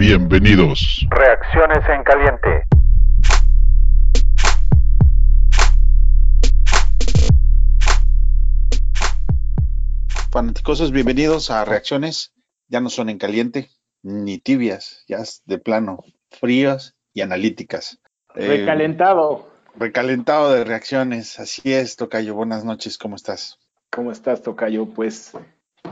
Bienvenidos. Reacciones en caliente. Fanaticosos, bienvenidos a Reacciones. Ya no son en caliente ni tibias, ya es de plano, frías y analíticas. Eh, recalentado. recalentado de reacciones. Así es, Tocayo. Buenas noches, ¿cómo estás? ¿Cómo estás, Tocayo? Pues,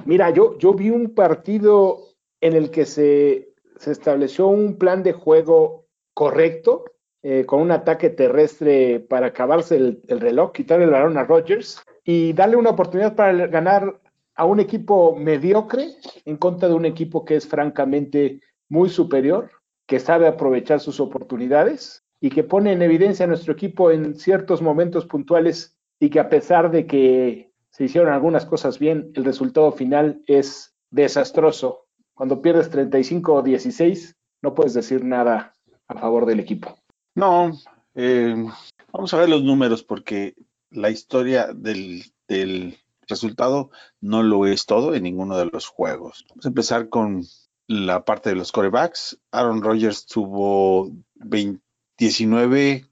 mira, yo, yo vi un partido en el que se, se estableció un plan de juego correcto, eh, con un ataque terrestre para acabarse el, el reloj, quitarle el balón a Rodgers y darle una oportunidad para ganar a un equipo mediocre en contra de un equipo que es francamente muy superior, que sabe aprovechar sus oportunidades y que pone en evidencia a nuestro equipo en ciertos momentos puntuales y que a pesar de que se hicieron algunas cosas bien, el resultado final es desastroso. Cuando pierdes 35 o 16, no puedes decir nada a favor del equipo. No, eh, vamos a ver los números porque la historia del, resultado no lo es todo en ninguno de los juegos. Vamos a empezar con la parte de los corebacks. Aaron Rodgers tuvo 19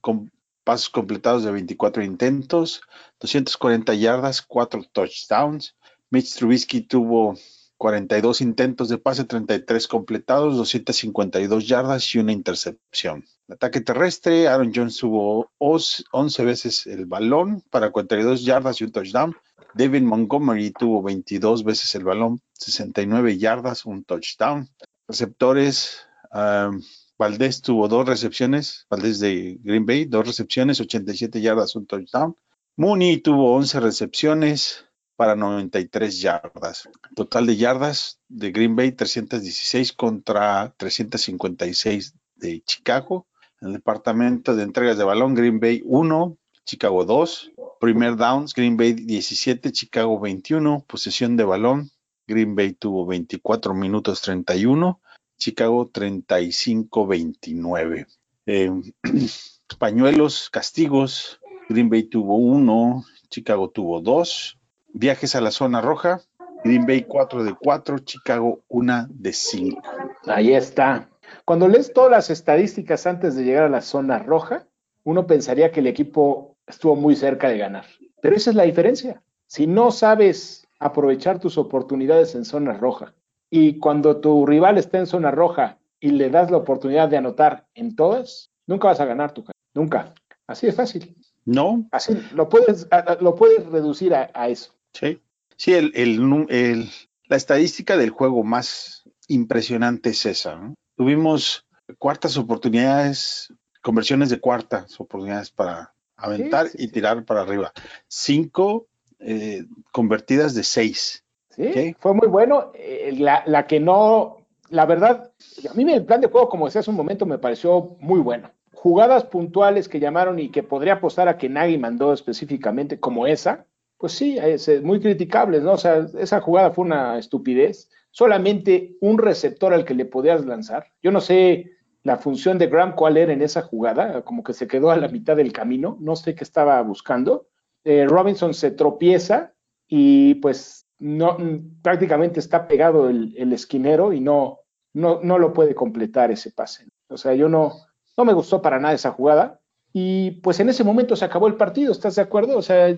pasos completados de 24 intentos, 240 yardas, 4 touchdowns. Mitch Trubisky tuvo 42 intentos de pase, 33 completados, 252 yardas y una intercepción. Ataque terrestre, Aaron Jones tuvo 11 veces el balón para 42 yardas y un touchdown. David Montgomery tuvo 22 veces el balón, 69 yardas, un touchdown. Receptores, um, Valdés tuvo dos recepciones, Valdés de Green Bay, dos recepciones, 87 yardas, un touchdown. Mooney tuvo 11 recepciones para 93 yardas. Total de yardas de Green Bay, 316 contra 356 de Chicago. En el departamento de entregas de balón, Green Bay 1, Chicago 2. Primer downs, Green Bay 17, Chicago 21. Posesión de balón, Green Bay tuvo 24 minutos 31, Chicago 35-29. Eh, pañuelos, castigos, Green Bay tuvo 1, Chicago tuvo 2. Viajes a la zona roja, Green Bay 4 de 4, Chicago 1 de 5. Ahí está. Cuando lees todas las estadísticas antes de llegar a la zona roja, uno pensaría que el equipo estuvo muy cerca de ganar. Pero esa es la diferencia. Si no sabes aprovechar tus oportunidades en zona roja y cuando tu rival está en zona roja y le das la oportunidad de anotar en todas, nunca vas a ganar tu Nunca. Así es fácil. No. Así lo puedes, lo puedes reducir a, eso. Sí. Sí, el, la estadística del juego más impresionante es esa. Tuvimos cuartas oportunidades, conversiones de cuartas oportunidades para aventar y tirar para arriba. Cinco eh, convertidas de seis. Sí, fue muy bueno. Eh, la, que no, la verdad, a mí el plan de juego, como decía hace un momento, me pareció muy bueno. Jugadas puntuales que llamaron y que podría apostar a que Nagy mandó específicamente, como esa, pues sí, es, muy criticable, ¿no? O sea, esa jugada fue una estupidez. Solamente un receptor al que le podías lanzar. Yo no sé la función de Graham cuál era en esa jugada, como que se quedó a la mitad del camino, no sé qué estaba buscando. Eh, Robinson se tropieza y pues no, prácticamente está pegado el, esquinero y no, no, no lo puede completar ese pase. O sea, yo no, no me gustó para nada esa jugada. Y pues en ese momento se acabó el partido, ¿estás de acuerdo? O sea,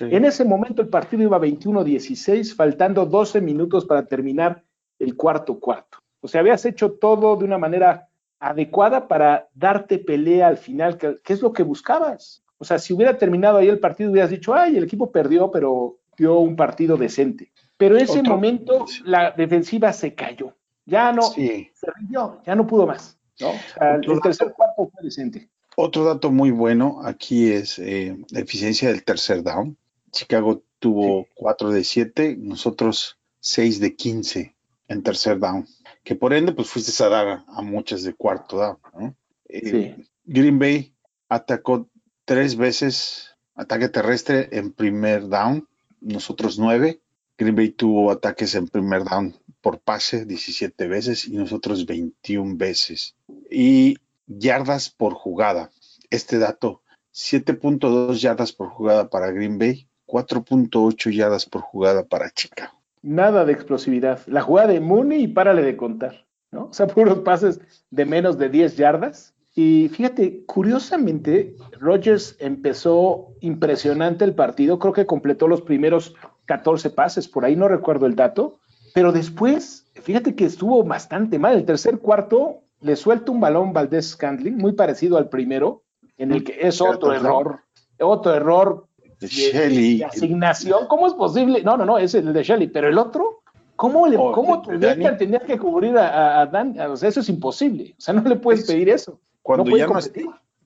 en ese momento el partido iba 21-16, faltando 12 minutos para terminar el cuarto cuarto. O sea, habías hecho todo de una manera adecuada para darte pelea al final, que, es lo que buscabas. O sea, si hubiera terminado ahí el partido, hubieras dicho, ay, el equipo perdió, pero dio un partido decente. Pero en ese momento la defensiva se cayó. Ya no, se rindió, ya no pudo más. ¿no? el tercer cuarto fue decente. Otro dato muy bueno aquí es eh, la eficiencia del tercer down. Chicago tuvo 4 de 7, nosotros 6 de 15 en tercer down que por ende pues fuiste a dar a muchas de cuarto down. Eh, Green Bay atacó tres veces ataque terrestre en primer down, nosotros nueve. Green Bay tuvo ataques en primer down por pase 17 veces y nosotros 21 veces. Y yardas por jugada. Este dato, 7.2 yardas por jugada para Green Bay, 4.8 yardas por jugada para Chicago nada de explosividad. La jugada de Mooney y párale de contar. O sea, puros pases de menos de 10 yardas. Y fíjate, curiosamente, Rodgers empezó impresionante el partido, creo que completó los primeros 14 pases, por ahí no recuerdo el dato, pero después, fíjate que estuvo bastante mal. El tercer cuarto le suelta un balón Valdés Scandling, muy parecido al primero, en el que es otro error, otro error de, asignación. ¿Cómo es posible? No, no, no, es el de Shelly, pero el otro, ¿cómo, le, oh, cómo tenía que cubrir a, Dan? O sea, eso es imposible. O sea, no le puedes pedir eso. Cuando, ya no,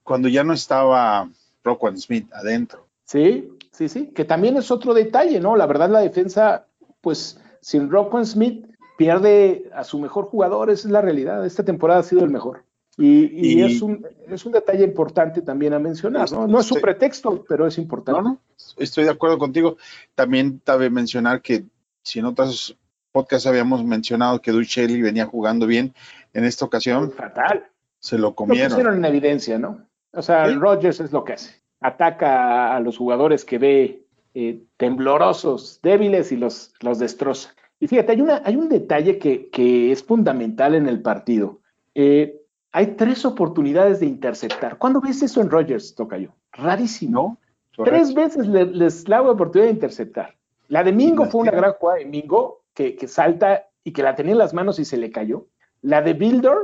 cuando ya no estaba Roquan Smith adentro. Sí, sí, sí, que también es otro detalle, ¿no? La verdad, la defensa, pues sin Roquan Smith pierde a su mejor jugador, esa es la realidad. Esta temporada ha sido el mejor. Y, es, un, es, un, detalle importante también a mencionar, ¿no? No es un pretexto, pero es importante. No, no, estoy de acuerdo contigo. También cabe mencionar que si en otros podcasts habíamos mencionado que Duchelli venía jugando bien, en esta ocasión. Fatal. Se lo comieron. Lo pusieron en evidencia, ¿no? O sea, Rodgers es lo que hace. Ataca a los jugadores que ve eh, temblorosos, débiles y los, los destroza. Y fíjate, hay, una, hay un detalle que, que es fundamental en el partido. Eh, hay tres oportunidades de interceptar. ¿Cuándo ves eso en Rodgers, Tocayo? Rarísimo. Tres veces les da la oportunidad de interceptar. La de Mingo fue una gran jugada de Mingo que, que, salta y que la tenía en las manos y se le cayó. La de Builder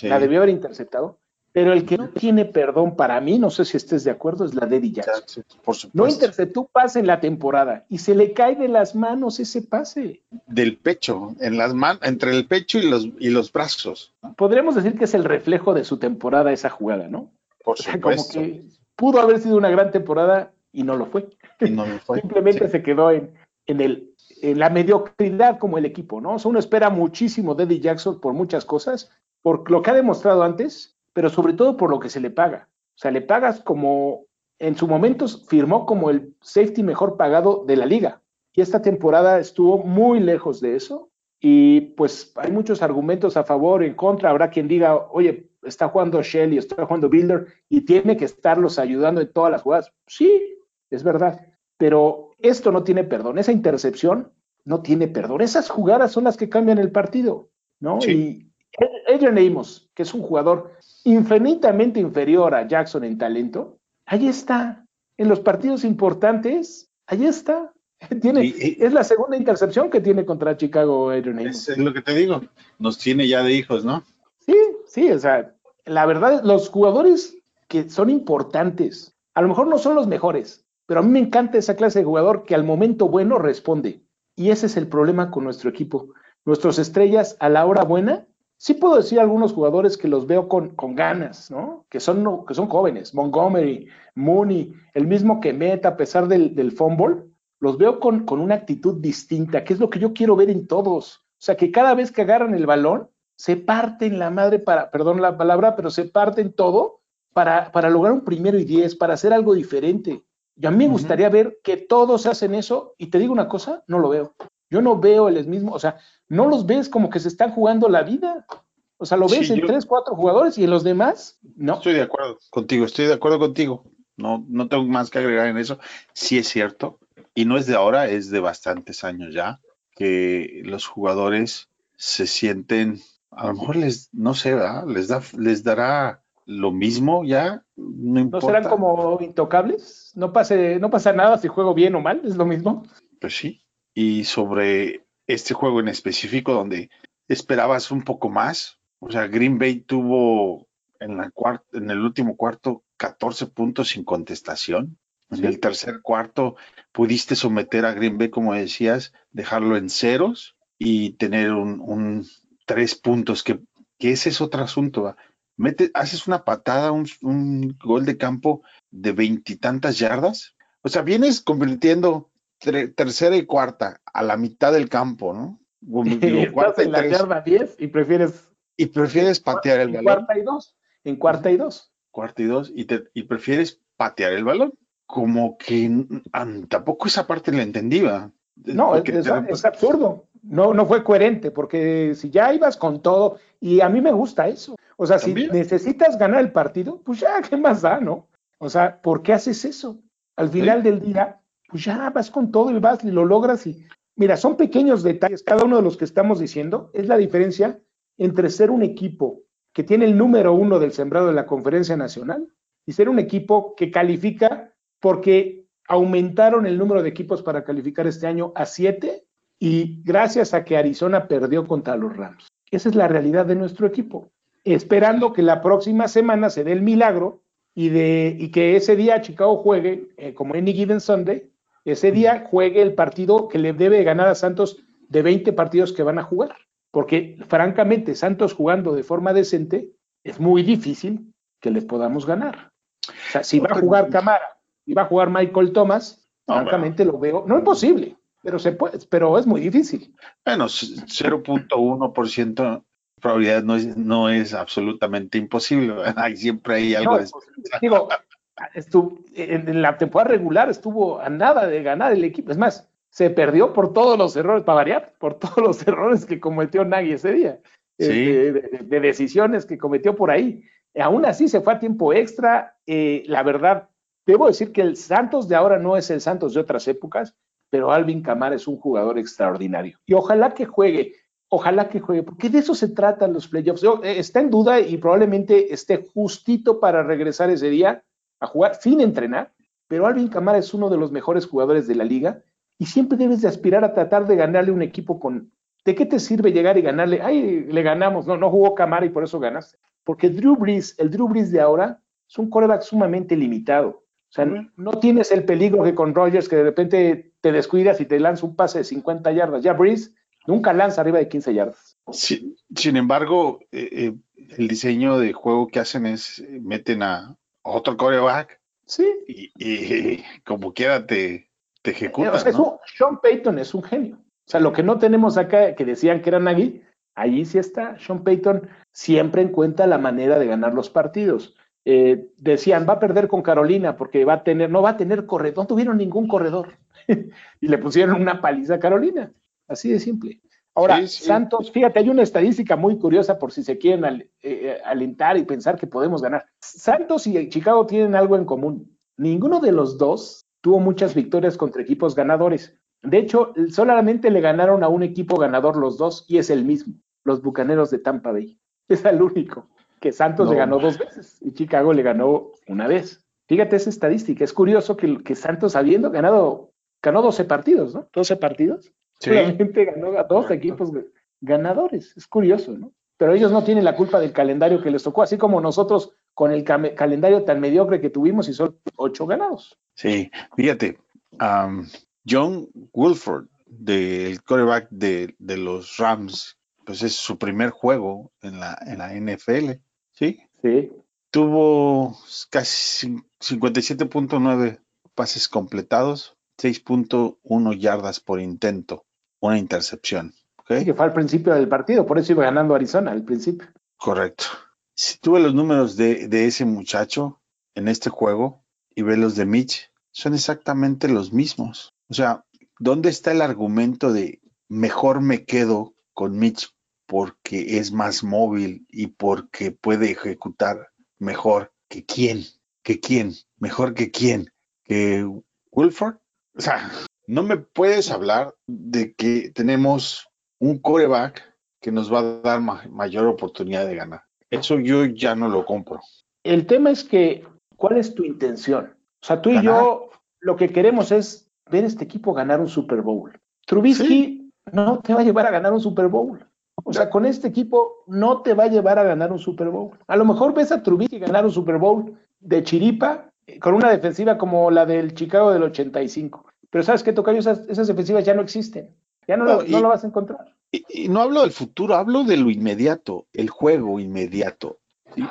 la debió haber interceptado. Pero el que no tiene perdón para mí, no sé si estés de acuerdo, es la de Eddie Jackson. no interceptó pase en la temporada y se le cae de las manos ese pase. Del pecho, en las manos, entre el pecho y los, y los brazos. Podríamos decir que es el reflejo de su temporada esa jugada, ¿no? Por supuesto. Como que pudo haber sido una gran temporada y no lo fue. no lo fue. Simplemente se quedó en, en, el, en la mediocridad como el equipo, ¿no? O sea, uno espera muchísimo de Eddie Jackson por muchas cosas, por lo que ha demostrado antes pero sobre todo por lo que se le paga. O sea, le pagas como, en su momento firmó como el safety mejor pagado de la liga. Y esta temporada estuvo muy lejos de eso. Y pues hay muchos argumentos a favor, en contra. Habrá quien diga, oye, está jugando Shelly, está jugando Builder y tiene que estarlos ayudando en todas las jugadas. Sí, es verdad. Pero esto no tiene perdón. Esa intercepción no tiene perdón. Esas jugadas son las que cambian el partido, ¿no? Y Adrian Amos, que es un jugador infinitamente inferior a Jackson en talento, ahí está. En los partidos importantes, ahí está. Tiene, es la segunda intercepción que tiene contra Chicago Adrian Amos. Es lo que te digo, nos tiene ya de hijos, ¿no? Sí, sí, o sea, la verdad, los jugadores que son importantes, a lo mejor no son los mejores, pero a mí me encanta esa clase de jugador que al momento bueno responde. Y ese es el problema con nuestro equipo. Nuestras estrellas a la hora buena sí puedo decir algunos jugadores que los veo con, ganas, ¿no? Que son, que son jóvenes, Montgomery, Mooney, el mismo que Meta, a pesar del, del fumble, los veo con, con, una actitud distinta, que es lo que yo quiero ver en todos. O sea, que cada vez que agarran el balón, se parten la madre para, perdón la palabra, pero se parten todo para, para lograr un primero y diez, para hacer algo diferente. Y a mí me gustaría ver que todos hacen eso, y te digo una cosa, no lo veo. Yo no veo el mismo, o sea, no los ves como que se están jugando la vida. O sea, lo ves en tres, cuatro jugadores y en los demás, no. Estoy de acuerdo contigo, estoy de acuerdo contigo. No, no tengo más que agregar en eso. Sí es cierto, y no es de ahora, es de bastantes años ya, que los jugadores se sienten, a lo mejor les, no sé, les da, les dará lo mismo ya, no importa. ¿No serán como intocables? No pase, no pasa nada si juego bien o mal, es lo mismo. Pues sí, y sobre este juego en específico donde esperabas un poco más. O sea, Green Bay tuvo en, la en el último cuarto 14 puntos sin contestación. En el tercer cuarto pudiste someter a Green Bay, como decías, dejarlo en ceros y tener un, tres puntos, que, ese es otro asunto. Mete, haces una patada, un, un gol de campo de veintitantas yardas. O sea, vienes convirtiendo tercera y cuarta a la mitad del campo, ¿no? cuarta en la yarda 10 y prefieres y prefieres patear el balón. Cuarta y dos. En cuarta y dos. Cuarta y dos y, te, y prefieres patear el balón. Como que tampoco esa parte la entendía. No, es, absurdo. No, no fue coherente, porque si ya ibas con todo, y a mí me gusta eso. O sea, si necesitas ganar el partido, pues ya, ¿qué más da, no? O sea, ¿por qué haces eso? Al final del día, pues ya vas con todo y vas y lo logras y mira, son pequeños detalles, cada uno de los que estamos diciendo es la diferencia entre ser un equipo que tiene el número uno del sembrado de la conferencia nacional y ser un equipo que califica porque aumentaron el número de equipos para calificar este año a siete y gracias a que Arizona perdió contra los Rams. Esa es la realidad de nuestro equipo. Esperando que la próxima semana se dé el milagro y, de, y que ese día Chicago juegue, eh, como Any Given Sunday, ese día juegue el partido que le debe ganar a Santos de 20 partidos que van a jugar. Porque francamente, Santos jugando de forma decente, es muy difícil que les podamos ganar. O sea, si va a jugar Camara y va a jugar Michael Thomas, francamente lo veo, no es posible, pero se puede, pero es muy difícil. Bueno, 0.1% probabilidad no es, no es absolutamente imposible. Hay, siempre hay algo de... Digo, en la temporada regular estuvo a nada de ganar el equipo. Es más, se perdió por todos los errores, para variar, por todos los errores que cometió Nagy ese día, este, de, decisiones que cometió por ahí. Aún así se fue a tiempo extra. Eh, la verdad, debo decir que el Santos de ahora no es el Santos de otras épocas, pero Alvin Camara es un jugador extraordinario. Y ojalá que juegue ojalá que juegue, porque de eso se tratan los playoffs. Eh, está en duda y probablemente esté justito para regresar ese día a jugar sin entrenar, pero Alvin Camara es uno de los mejores jugadores de la liga y siempre debes de aspirar a tratar de ganarle un equipo con... ¿De qué te sirve llegar y ganarle? Ay, le ganamos. No, no jugó Camara y por eso ganaste. Porque Drew Brees, el Drew Brees de ahora, es un coreback sumamente limitado. O sea, no tienes el peligro que con Rogers que de repente te descuidas y te lanza un pase de 50 yardas. Ya Brees Nunca lanza arriba de 15 yardas. sin embargo, eh, eh, el diseño de juego que hacen es, eh, meten a otro coreback. Sí. Y, como quiera te, te ejecutan. Sean Payton es un genio. O sea, lo que no tenemos acá, que decían que era Nagy, allí sí está. Sean Payton siempre encuentra la manera de ganar los partidos. decían, va a perder con Carolina porque va a tener, no va a tener corredor, no tuvieron ningún corredor. y le pusieron una paliza a Carolina. Así de simple. Ahora, Santos, fíjate, hay una estadística muy curiosa por si se quieren eh, eh, alentar y pensar que podemos ganar. Santos y Chicago tienen algo en común. Ninguno de los dos tuvo muchas victorias contra equipos ganadores. De hecho, solamente le ganaron a un equipo ganador los dos y es el mismo, los Bucaneros de Tampa Bay. Es el único que Santos le ganó dos veces y Chicago le ganó una vez. Fíjate esa estadística. Es curioso que, que Santos, habiendo ganado, ganó 12 partidos, ¿no? 12 partidos Solamente ganó a dos equipos ganadores. Es curioso, ¿no? Pero ellos no tienen la culpa del calendario que les tocó, así como nosotros con el calendario tan mediocre que tuvimos y son ocho ganados. Sí, fíjate, John Wilford, del quarterback de, los Rams, pues es su primer juego en la, en la NFL, ¿sí? Sí. Tuvo casi 57.9 pases completados, 6.1 yardas por intento una intercepción. ¿okay? que fue al principio del partido, por eso iba ganando Arizona al principio. Correcto. Si tuve los números de, ese muchacho en este juego y ve los de Mitch, son exactamente los mismos. O sea, ¿dónde está el argumento de mejor me quedo con Mitch porque es más móvil y porque puede ejecutar mejor que quién? ¿Que quién? ¿Mejor que quién? ¿Que Wilford? O sea, no me puedes hablar de que tenemos un coreback que nos va a dar mayor oportunidad de ganar. Eso yo ya no lo compro. El tema es que, ¿cuál es tu intención? O sea, tú y yo lo que queremos es ver este equipo ganar un Super Bowl. Trubisky no te va a llevar a ganar un Super Bowl. O sea, con este equipo no te va a llevar a ganar un Super Bowl. A lo mejor ves a Trubisky ganar un Super Bowl de chiripa eh, con una defensiva como la del Chicago del 85. Pero sabes que Tocayo, esas, esas defensivas ya no existen. Ya no, lo, vas a encontrar. Y, no hablo del futuro, hablo de lo inmediato, el juego inmediato.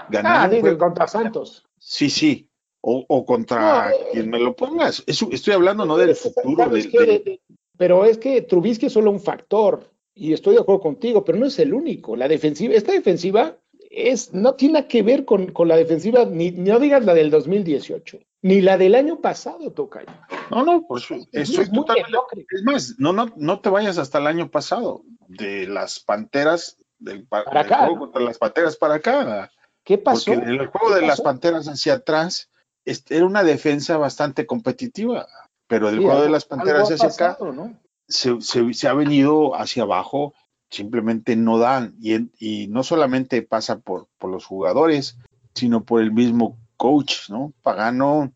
Ganar ah, digo, contra Santos. Sí, sí. O, contra quien me lo pongas. estoy hablando no del futuro. pero es que Trubisky es solo un factor. Y estoy de acuerdo contigo, pero no es el único. La defensiva, esta defensiva es, no tiene que ver con, la defensiva, ni no digas la del 2018, ni la del año pasado, Tocayo. No, no, pues estoy totalmente. Es más, no, no, no te vayas hasta el año pasado, de las panteras, del, para acá, juego contra las panteras para acá. ¿Qué pasó? Porque el juego de las panteras hacia atrás era una defensa bastante competitiva, pero el juego de las panteras hacia acá se, se, ha venido hacia abajo simplemente no dan. Y, y no solamente pasa por, por los jugadores, sino por el mismo coach, ¿no? Pagano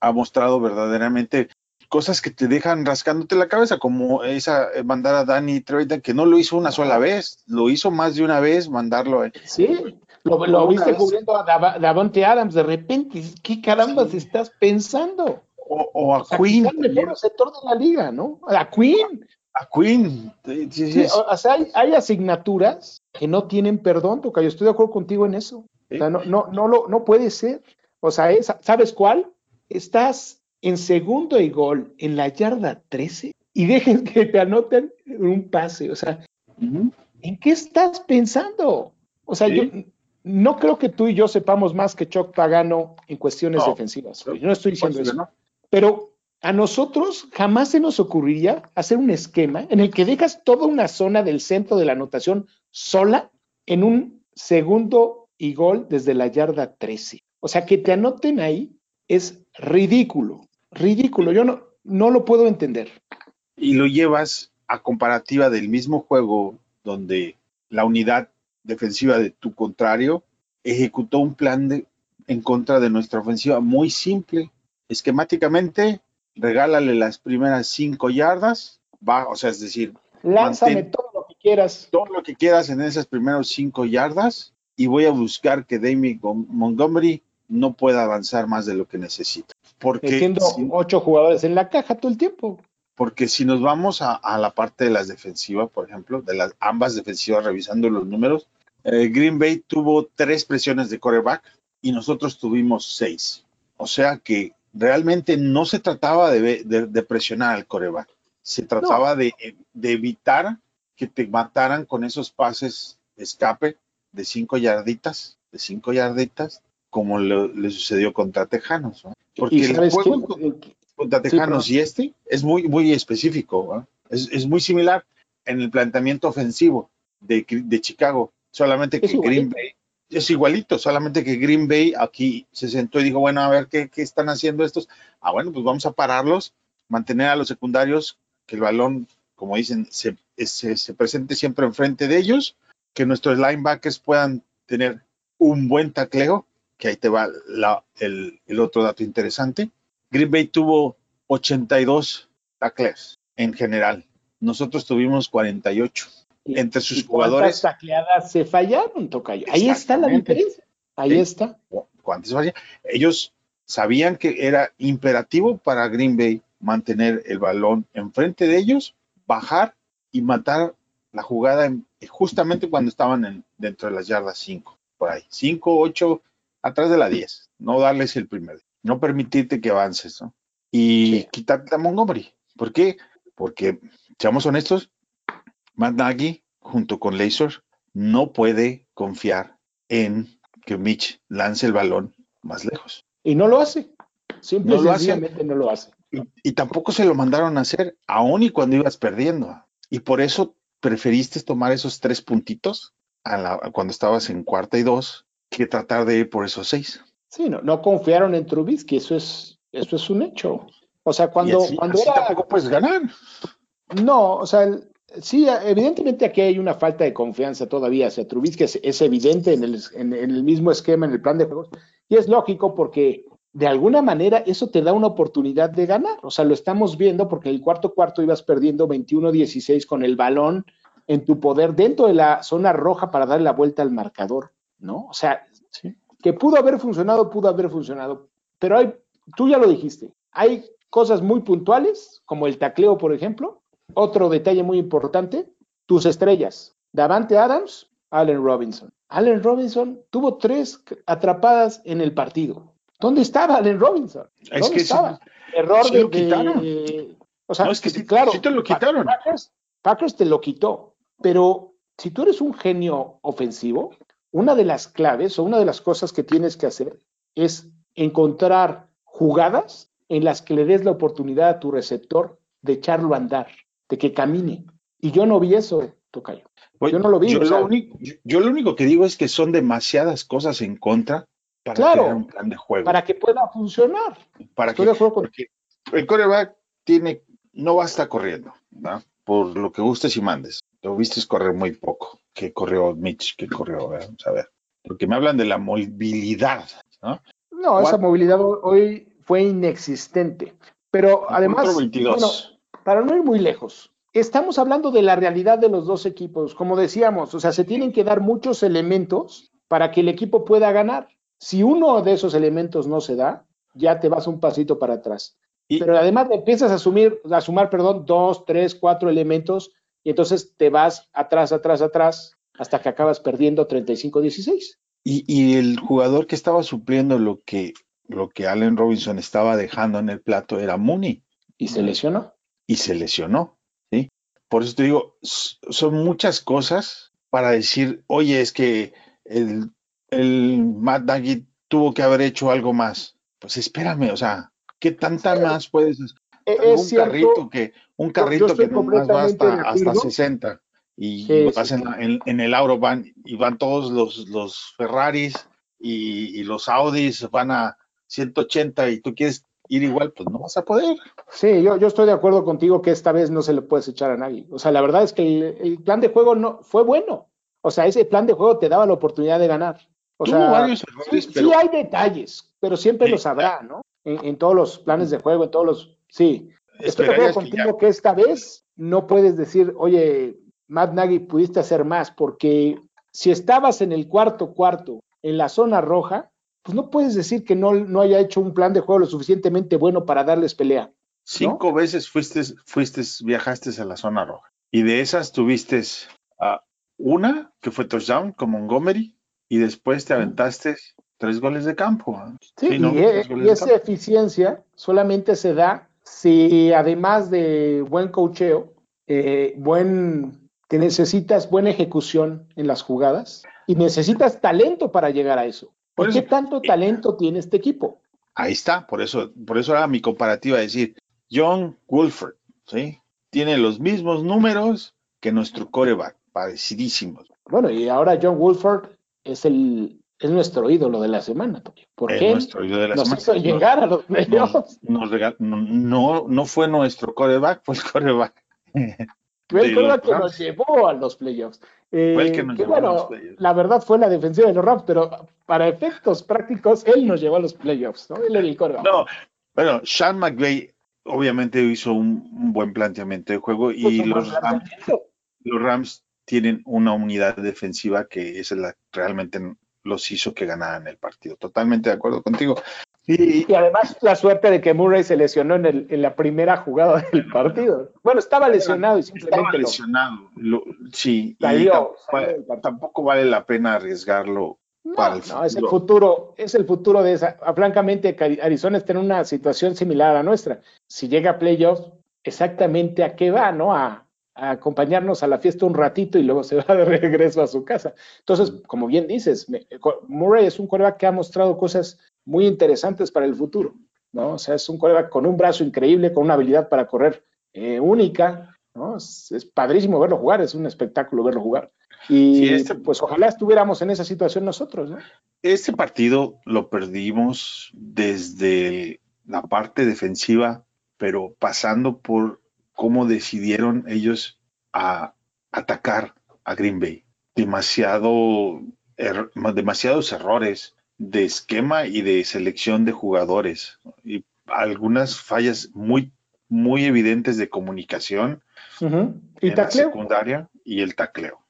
ha mostrado verdaderamente cosas que te dejan rascándote la cabeza, como esa eh, mandar a Danny Trevitan, que no lo hizo una sola vez, lo hizo más de una vez, mandarlo. Sí, lo, viste cubriendo a Davante Adams de repente, ¿qué carambas estás pensando? O, a Queen. El mejor receptor de la liga, ¿no? A Queen. A Queen. o sea, hay, asignaturas que no tienen perdón, yo estoy de acuerdo contigo en eso. O sea, no, no, no, lo, no puede ser. O sea, ¿sabes cuál? Estás en segundo y gol en la yarda 13 y dejen que te anoten un pase. O sea, ¿en qué estás pensando? O sea, yo no creo que tú y yo sepamos más que Chuck Pagano en cuestiones defensivas. Yo no estoy diciendo eso. Pero a nosotros jamás se nos ocurriría hacer un esquema en el que dejas toda una zona del centro de la anotación sola en un segundo y gol desde la yarda 13. O sea, que te anoten ahí es ridículo ridículo. Yo no, no lo puedo entender. Y lo llevas a comparativa del mismo juego donde la unidad defensiva de tu contrario ejecutó un plan de, en contra de nuestra ofensiva muy simple. Esquemáticamente, regálale las primeras cinco yardas, va, o sea, es decir, lánzame todo lo que quieras. Todo lo que quieras en esas primeras cinco yardas y voy a buscar que Damien Montgomery no pueda avanzar más de lo que necesita. Porque Metiendo ocho jugadores en la caja todo el tiempo. Porque si nos vamos a, la parte de las defensivas, por ejemplo, de las ambas defensivas, revisando los números, eh, Green Bay tuvo tres presiones de quarterback y nosotros tuvimos seis. O sea que realmente no se trataba de, presionar al coreback, se trataba de, evitar que te mataran con esos pases escape de cinco yarditas, de cinco yarditas, como le sucedió contra Tejanos. Porque el juego contra Tejanos y este es muy, muy específico, es, muy similar en el planteamiento ofensivo de, Chicago, solamente que Green Bay es igualito, solamente que Green Bay aquí se sentó y dijo, bueno, a ver qué, están haciendo estos. Ah, bueno, pues vamos a pararlos, mantener a los secundarios, que el balón, como dicen, se, se presente siempre enfrente de ellos, que nuestros linebackers puedan tener un buen tacleo que ahí te va el, otro dato interesante. Green Bay tuvo 82 tackles en general. Nosotros tuvimos 48. Entre sus jugadores. ¿Cuántas tacleadas se fallaron, Tocayo? Ahí está la diferencia. Ahí está. ¿Cuántas fallaron? Ellos sabían que era imperativo para Green Bay mantener el balón enfrente de ellos, bajar y matar la jugada justamente cuando estaban dentro de las yardas 5, por ahí. 5, 8, atrás de la 10, no darles el primer, no permitirte que avances, ¿no? Y quitarte a Montgomery. ¿Por qué? Porque, seamos honestos, Matt Nagy, junto con Laser, no puede confiar en que Mitch lance el balón más lejos. Y no lo hace. Simplemente no lo hace. Y, tampoco se lo mandaron a hacer, aún y cuando ibas perdiendo. Y por eso preferiste tomar esos tres puntitos cuando estabas en cuarta y dos que tratar de ir por esos seis. Sí, no, no confiaron en Trubisky, eso es, eso es un hecho. O sea, cuando, cuando era... tampoco puedes ganar. No, o sea, sí, evidentemente aquí hay una falta de confianza todavía hacia Trubisky, es, es evidente en el, en, el mismo esquema, en el plan de juegos, y es lógico porque de alguna manera eso te da una oportunidad de ganar. O sea, lo estamos viendo porque el cuarto cuarto ibas perdiendo 21-16 con el balón en tu poder dentro de la zona roja para dar la vuelta al marcador. ¿No? O sea, que pudo haber funcionado, pudo haber funcionado, pero hay, tú ya lo dijiste, hay cosas muy puntuales, como el tacleo, por ejemplo. Otro detalle muy importante, tus estrellas, Davante Adams, Allen Robinson. Allen Robinson tuvo tres atrapadas en el partido. ¿Dónde estaba Allen Robinson? ¿Dónde estaba? Error de, lo quitaron. o sea, es que sí, claro, sí te lo quitaron. Packers te lo quitó, pero si tú eres un genio ofensivo, una de las claves o una de las cosas que tienes que hacer es encontrar jugadas en las que le des la oportunidad a tu receptor de echarlo a andar, de que camine. Y yo no vi eso, Tocayo. yo no lo vi. Yo, lo único, yo, lo único, que digo es que son demasiadas cosas en contra para claro, un plan de juego. Para que pueda funcionar. Para Estoy de acuerdo con... el coreback tiene, no va a estar corriendo, por lo que gustes y mandes. lo viste correr muy poco. Que corrió Mitch, que corrió, vamos a ver. Porque me hablan de la movilidad, ¿no? No, esa movilidad hoy fue inexistente. Pero además, bueno, para no ir muy lejos, estamos hablando de la realidad de los dos equipos. Como decíamos, o sea, se tienen que dar muchos elementos para que el equipo pueda ganar. Si uno de esos elementos no se da, ya te vas un pasito para atrás. Pero además empiezas a asumir, a sumar, perdón, dos, tres, cuatro elementos y entonces te vas atrás, atrás, atrás hasta que acabas perdiendo 35-16. Y, y el jugador que estaba supliendo lo que, lo que Allen Robinson estaba dejando en el plato era Mooney. Y se lesionó. Y se lesionó, ¿sí? Por eso te digo, son muchas cosas para decir, oye, es que el, el Matt Nagy tuvo que haber hecho algo más. Pues espérame, o sea, ¿qué tanta más puedes hacer? E-, un carrito que, un carrito que nomás va hasta, hasta 60 y, vas en, en, el Autobahn y van todos los, los Ferraris y, los Audis van a 180 y tú quieres ir igual, pues no vas a poder. Sí, yo, yo estoy de acuerdo contigo que esta vez no se le puedes echar a nadie. O sea, la verdad es que el, plan de juego no fue bueno. O sea, ese plan de juego te daba la oportunidad de ganar. O sea, sí, hay detalles, pero siempre los habrá, ¿no? En, en, todos los planes de juego, en todos los... Sí, estoy de acuerdo contigo que esta vez no puedes decir, oye, Matt Nagy pudiste hacer más, porque si estabas en el cuarto cuarto, en la zona roja, pues no puedes decir que no, no haya hecho un plan de juego lo suficientemente bueno para darles pelea. Cinco veces fuiste, fuiste, viajaste a la zona roja. Y de esas tuviste uh, una que fue touchdown con Montgomery y después te aventaste tres goles de campo. Sí, y, e, y esa eficiencia solamente se da si además de buen cocheo, eh, buen que necesitas buena ejecución en las jugadas y necesitas talento para llegar a eso. ¿Por, qué tanto talento tiene este equipo? Ahí está, por eso, por eso era mi comparativa, decir, John Wolford, ¿sí? Tiene los mismos números que nuestro coreback, parecidísimos. Bueno, y ahora John Wolford es el es nuestro ídolo de la semana. ¿Por qué? Nuestro ídolo de la nos hizo llegar a los playoffs. no, no fue nuestro coreback, fue el coreback fue el que nos llevó a los playoffs. fue el que nos llevó bueno, a los playoffs. La verdad fue la defensiva de los Rams, pero para efectos prácticos, él nos llevó a los playoffs, ¿no? Él era el coreback. No, bueno, Sean McVay obviamente hizo un, buen planteamiento de juego y los Rams, los Rams tienen una unidad defensiva que es la realmente los hizo que ganaran el partido. Totalmente de acuerdo contigo. Y, además la suerte de que Murray se lesionó en, la primera jugada del partido. Bueno, estaba lesionado y simplemente. Estaba lesionado, sí. tampoco, vale la pena arriesgarlo para el futuro. No, es el futuro, es el futuro de esa. Ah, francamente, Arizona está en una situación similar a la nuestra. Si llega a playoffs, exactamente a qué va, ¿no? A, acompañarnos a la fiesta un ratito y luego se va de regreso a su casa. Entonces, como bien dices, Murray es un coreback que ha mostrado cosas muy interesantes para el futuro, ¿no? O sea, es un coreback con un brazo increíble, con una habilidad para correr eh, única, ¿no? Es, padrísimo verlo jugar, es un espectáculo verlo jugar. Y este, pues ojalá estuviéramos en esa situación nosotros, ¿no? Este partido lo perdimos desde la parte defensiva, pero pasando por cómo decidieron ellos a atacar a Green Bay. Demasiado, er, demasiados errores, de esquema y de selección de jugadores y algunas fallas muy muy evidentes de comunicación ¿Y en la secundaria y el tacleo.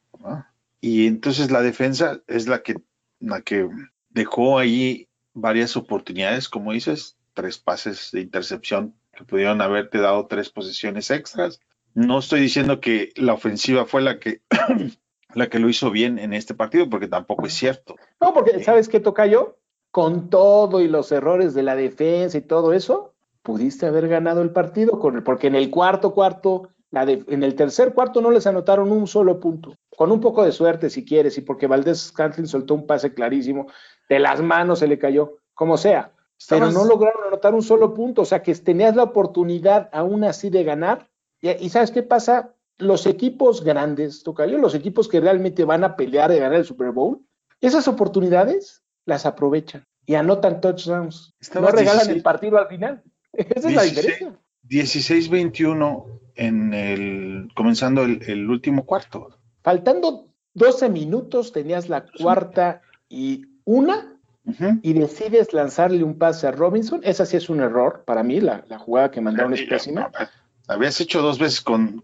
Y entonces la defensa es la que, la que dejó ahí varias oportunidades, como dices, tres pases de intercepción que pudieron haberte dado tres posiciones extras. No estoy diciendo que la ofensiva fue la que la que lo hizo bien en este partido, porque tampoco es cierto. No, porque ¿sabes qué toca yo? Con todo y los errores de la defensa y todo eso, pudiste haber ganado el partido, con porque en el cuarto cuarto, la en el tercer cuarto no les anotaron un solo punto. Con un poco de suerte, si quieres, y porque Valdés Scantlin soltó un pase clarísimo, de las manos se le cayó, como sea. Pero no lograron anotar un solo punto, o sea que tenías la oportunidad aún así de ganar. y ¿sabes qué pasa? los equipos grandes, Tocayo, los equipos que realmente van a pelear de ganar el Super Bowl, esas oportunidades las aprovechan y anotan touchdowns. no regalan el partido al final. Esa es la diferencia. 16-21 en el comenzando el, último cuarto. Faltando 12 minutos, tenías la cuarta y una, y decides lanzarle un pase a Robinson. Esa sí es un error para mí, la, jugada que mandaron es pésima. Habías hecho dos veces con,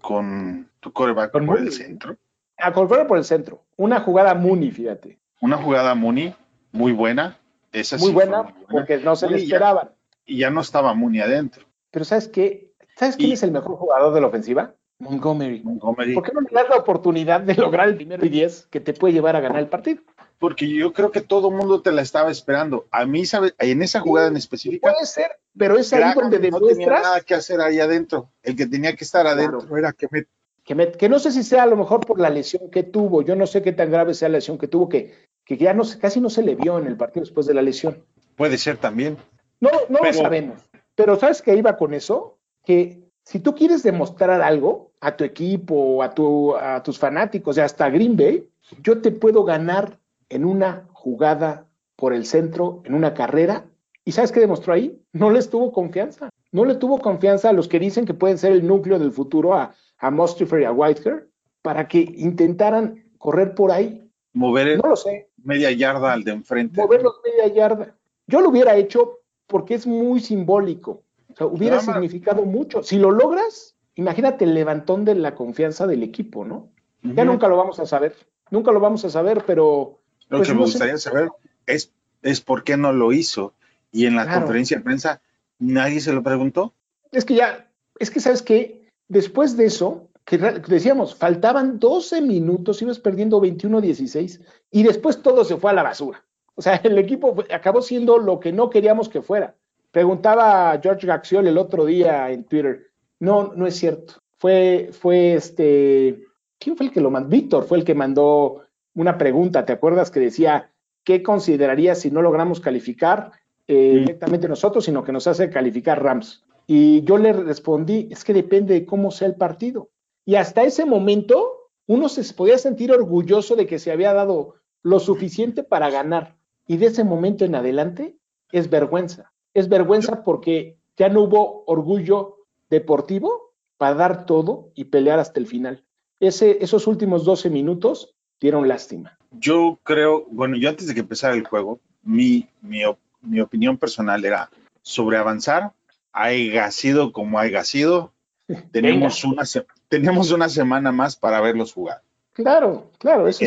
tu coreback por el centro. A correr por el centro. Una jugada Mooney, fíjate. Una jugada Mooney, muy buena. Esa muy, buena, porque no se le esperaban. y ya no estaba Mooney adentro. Pero ¿sabes qué? ¿Sabes quién es el mejor jugador de la ofensiva? Montgomery. Montgomery. ¿Por qué no le das la oportunidad de lograr el primero y diez que te puede llevar a ganar el partido? Porque yo creo que todo mundo te la estaba esperando. A mí, ¿sabes? En esa jugada en específica. Puede ser, pero es ahí donde demuestras. No tenía nada que hacer ahí adentro. El que tenía que estar adentro era que me que, que, no sé si sea a lo mejor por la lesión que tuvo, yo no sé qué tan grave sea la lesión que tuvo, que, que ya no, casi no se le vio en el partido después de la lesión. Puede ser también. No, no lo sabemos. Pero ¿sabes qué iba con eso? Que si tú quieres demostrar algo a tu equipo, a, tu, a tus fanáticos y hasta Green Bay, yo te puedo ganar en una jugada por el centro, en una carrera. ¿Y sabes qué demostró ahí? No les tuvo confianza. No le tuvo confianza a los que dicen que pueden ser el núcleo del futuro, a, a y a Whitehair, para que intentaran correr por ahí. Mover no lo sé. media yarda al de enfrente. Moverlos media yarda. Yo lo hubiera hecho porque es muy simbólico. O sea, hubiera significado mucho. Si lo logras, imagínate el levantón de la confianza del equipo, ¿no? Ya nunca lo vamos a saber. Nunca lo vamos a saber, pero. Lo pues, que me gustaría saber es, es por qué no lo hizo. Y en la conferencia de prensa, nadie se lo preguntó. Es que ya, es que sabes que después de eso, que decíamos, faltaban 12 minutos, ibas perdiendo 21-16 y después todo se fue a la basura. O sea, el equipo acabó siendo lo que no queríamos que fuera. Preguntaba George Gaxiol el otro día en Twitter. No, no es cierto. Fue, fue este, ¿quién fue el que lo mandó? Víctor fue el que mandó una pregunta, ¿te acuerdas? Que decía, ¿qué consideraría si no logramos calificar eh, directamente nosotros, sino que nos hace calificar Rams? Y yo le respondí, es que depende de cómo sea el partido. Y hasta ese momento, uno se podía sentir orgulloso de que se había dado lo suficiente para ganar. Y de ese momento en adelante es vergüenza. Es vergüenza porque ya no hubo orgullo deportivo para dar todo y pelear hasta el final. Ese, esos últimos 12 minutos dieron lástima. Yo creo, bueno, yo antes de que empezara el juego, mi, mi, opinión personal era sobre avanzar, haya sido como haya sido, tenemos una, tenemos una semana más para verlos jugar. Claro, claro, eso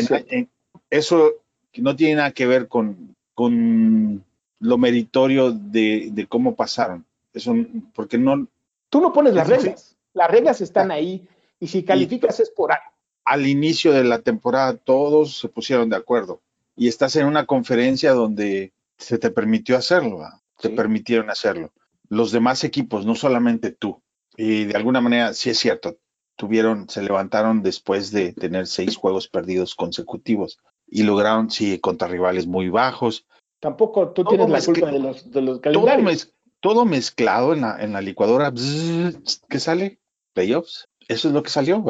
Eso no tiene nada que ver con, con lo meritorio de, cómo pasaron. Eso, porque no. Tú no pones las reglas. Las reglas están ahí y si calificas es por algo. Al inicio de la temporada todos se pusieron de acuerdo y estás en una conferencia donde se te permitió hacerlo, te permitieron hacerlo. Los demás equipos, no solamente tú, y de alguna manera sí es cierto, tuvieron, se levantaron después de tener seis juegos perdidos consecutivos y lograron, sí, contra rivales muy bajos. Tampoco tú tienes la culpa de los, de los calendarios. Todo, mezclado en la, en la licuadora, ¿qué sale? Playoffs. Eso es lo que salió,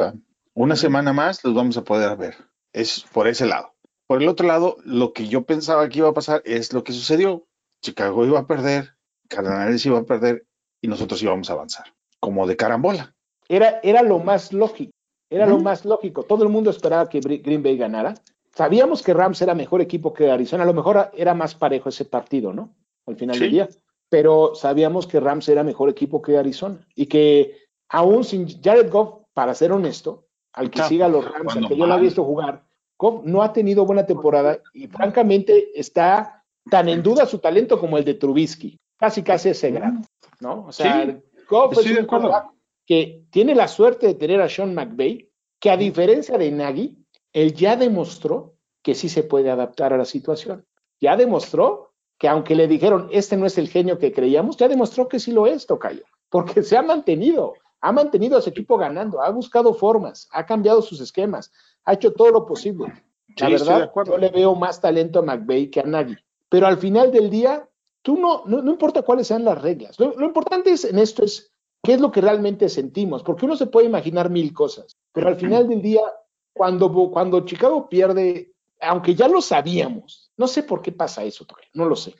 Una semana más los vamos a poder ver. Es por ese lado. Por el otro lado, lo que yo pensaba que iba a pasar es lo que sucedió. Chicago iba a perder, Cardenales iba a perder y nosotros íbamos a avanzar, como de carambola. Era, era lo más lógico, era lo más lógico. Todo el mundo esperaba que Green Bay ganara Sabíamos que Rams era mejor equipo que Arizona, a lo mejor era más parejo ese partido, ¿no? Al final del día. Pero sabíamos que Rams era mejor equipo que Arizona y que aún sin Jared Goff, para ser honesto, al que siga los Rams, al que yo lo he visto jugar, Goff no ha tenido buena temporada y francamente está tan en duda su talento como el de Trubisky, casi casi ese grado, ¿no? O sea, es un que tiene la suerte de tener a Sean McVay, que a diferencia de Nagy, él ya demostró que sí se puede adaptar a la situación. Ya demostró que aunque le dijeron, este no es el genio que creíamos, ya demostró que sí lo es, Tocayo, porque se ha mantenido, ha mantenido a su equipo ganando, ha buscado formas, ha cambiado sus esquemas, ha hecho todo lo posible. La verdad, yo le veo más talento a McVeigh que a Nagy. Pero al final del día, tú no, no, importa cuáles sean las reglas. Lo, lo, importante es, en esto es qué es lo que realmente sentimos, porque uno se puede imaginar mil cosas, pero al final del día cuando, cuando Chicago pierde, aunque ya lo sabíamos, no sé por qué pasa eso no lo sé,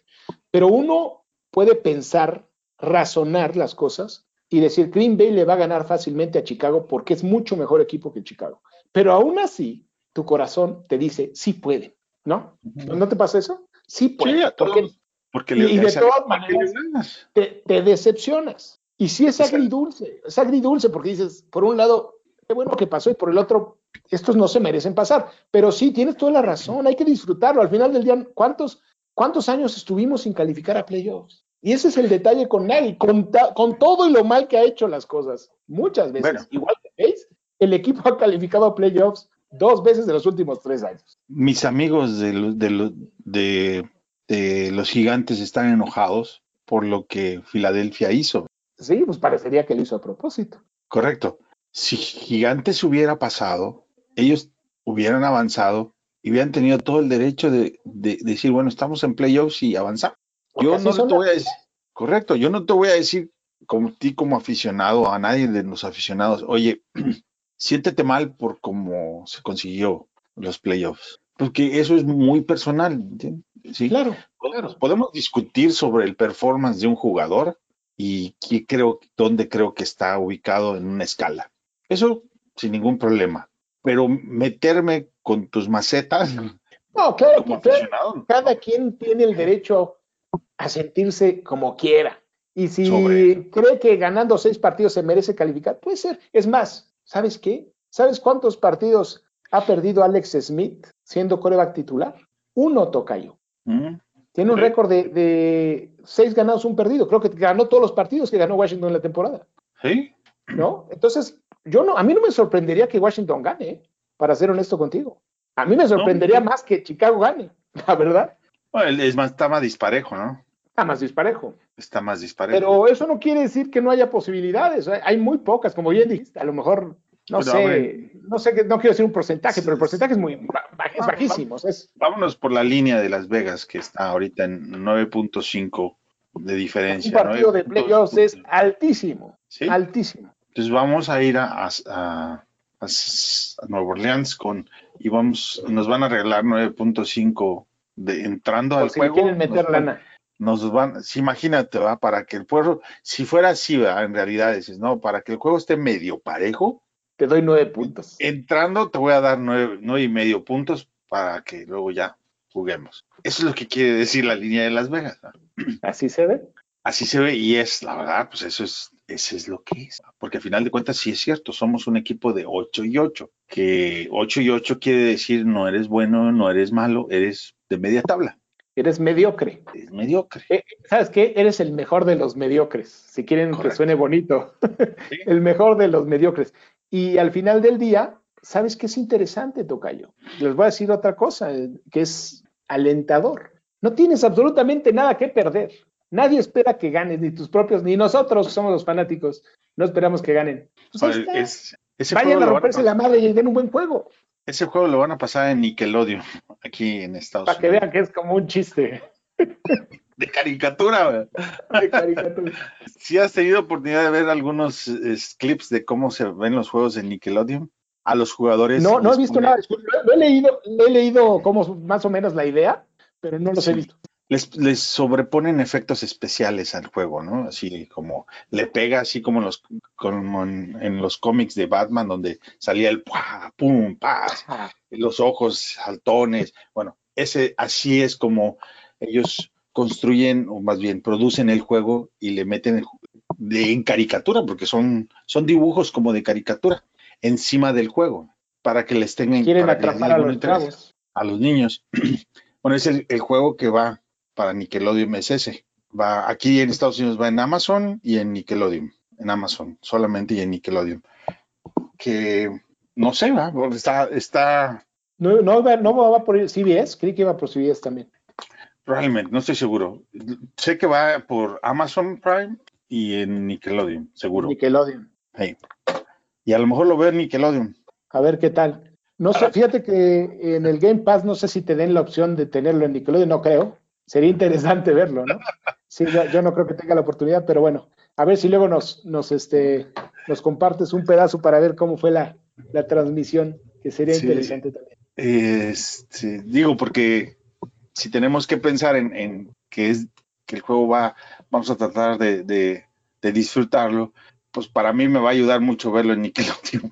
pero uno puede pensar, razonar las cosas y decir Green Bay le va a ganar fácilmente a Chicago porque es mucho mejor equipo que Chicago. Pero aún así, tu corazón te dice, sí puede, ¿no? ¿No te pasa eso? Sí puede. Sí, porque, todos, porque y, y de todas ¿para qué maneras, le te, te decepcionas. Y sí es agridulce, es agridulce porque dices, por un lado, qué bueno que pasó y por el otro, estos no se merecen pasar. Pero sí, tienes toda la razón, hay que disfrutarlo. Al final del día, ¿cuántos, cuántos años estuvimos sin calificar a playoffs? Y ese es el detalle con Nagy, con, todo y lo mal que ha hecho las cosas. Muchas veces, Bueno. igual que Pace, el equipo ha calificado a playoffs dos veces en los últimos tres años. Mis amigos de, lo- de, lo- de- de los gigantes están enojados por lo que Filadelfia hizo. Sí, pues parecería que lo hizo a propósito. Correcto. Si Gigantes hubiera pasado, ellos hubieran avanzado y hubieran tenido todo el derecho de, de decir, bueno, estamos en playoffs y avanzar. Yo no te voy a decir, correcto, yo no te voy a decir como ti como aficionado, a nadie de los aficionados, oye, siéntete mal por cómo se consiguió los playoffs, porque eso es muy personal, ¿entiendes? Sí. Claro, Podemos, podemos discutir sobre el performance de un jugador y qué creo, dónde creo que está ubicado en una escala. Eso sin ningún problema. Pero meterme con tus macetas No, claro, como claro, aficionado. cada quien tiene el derecho a sentirse como quiera. Y si Sobre- cree que ganando seis partidos se merece calificar, puede ser. Es más, ¿sabes qué? ¿Sabes cuántos partidos ha perdido Alex Smith siendo coreback titular? Uno tocayo. Mm, Tiene un récord de, de seis ganados, un perdido. Creo que ganó todos los partidos que ganó Washington en la temporada, Sí, ¿no? Entonces, yo no, a mí no me sorprendería que Washington gane, ¿eh? para ser honesto contigo. A mí me sorprendería más que Chicago gane, la verdad. Bueno, es más, está más disparejo, ¿no? Está más disparejo. Está más disparejo. Pero eso no quiere decir que no haya posibilidades. Hay hay muy pocas, como bien dijiste. A lo mejor, no Pero, sé, hombre. no sé, no quiero decir un porcentaje, pero el porcentaje es muy es Ah, bajísimo. Es, Vámonos por la línea de Las Vegas, que está ahorita en 9.5 de diferencia. un partido de 9.2 playoffs es altísimo, Sí. altísimo. Entonces vamos a ir a, a, a- a Nueva Orleans con y vamos, nos van a regalar 9.5 de entrando Por al si juego. quieren meter lana. Nos van, imagínate, va, para que el juego, si fuera así, ¿verdad? en realidad dices, no, para que el juego esté medio parejo, Te doy nueve puntos. entrando te voy a dar nueve, nueve y medio puntos para que luego ya juguemos. Eso es lo que quiere decir la línea de Las Vegas. Así se ve. Así se ve y es, la verdad, pues eso es, eso es lo que es. Porque al final de cuentas sí es cierto, somos un equipo de 8 y 8, que 8 y 8 quiere decir no eres bueno, no eres malo, eres de media tabla, Eres mediocre. es mediocre. Eh, ¿Sabes qué? Eres el mejor de los mediocres. Si quieren que suene bonito. Sí. el mejor de los mediocres. Y al final del día, ¿sabes qué es interesante, Tocayo? Les voy a decir otra cosa, eh, que es alentador. No tienes absolutamente nada que perder. Nadie espera que ganes, ni tus propios, ni nosotros, que somos los fanáticos, no esperamos que ganen. Pues Vayan a romperse la madre y den un buen juego, ese juego lo van a pasar en Nickelodeon, aquí en Estados para que Unidos. vean que es como un chiste De caricatura, güey. de caricatura. ¿Sí has tenido oportunidad de ver algunos clips de cómo se ven los juegos en Nickelodeon? A los jugadores. No, no he visto nada. Lo, lo he leído, lo he leído como más o menos la idea, pero no los he visto. Les, les sobreponen efectos especiales al juego, ¿no? Así como le pega, así como en los, como en, en los cómics de Batman, donde salía el ¡pua! pum, los ojos saltones. Bueno, ese así es como ellos construyen, o más bien producen el juego y le meten el de, en caricatura, porque son, son dibujos como de caricatura encima del juego, para que les tengan Quieren atrapar a los a niños. bueno, es el, el juego que va para Nickelodeon es ese. Va, aquí en Estados Unidos va en Amazon y en Nickelodeon. En Amazon, solamente y en Nickelodeon. Que no sé, va, está, está No, no, va- no va por CBS, creí que iba por CBS también. probablemente, no estoy seguro. Sé que va por Amazon Prime y en Nickelodeon, seguro. Nickelodeon. Hey. Y a lo mejor lo veo en Nickelodeon. A ver qué tal. No sé, fíjate que en el Game Pass no sé si te den la opción de tenerlo en Nickelodeon, no creo. Sería interesante verlo, ¿no? Sí, yo, yo no creo que tenga la oportunidad, pero bueno, a ver si luego nos, nos, este, nos compartes un pedazo para ver cómo fue la, la transmisión, que sería Sí. interesante también. Este, digo, porque si tenemos que pensar en, en que es que el juego va, vamos a tratar de, de- de disfrutarlo, pues para mí me va a ayudar mucho verlo en Nickelodeon.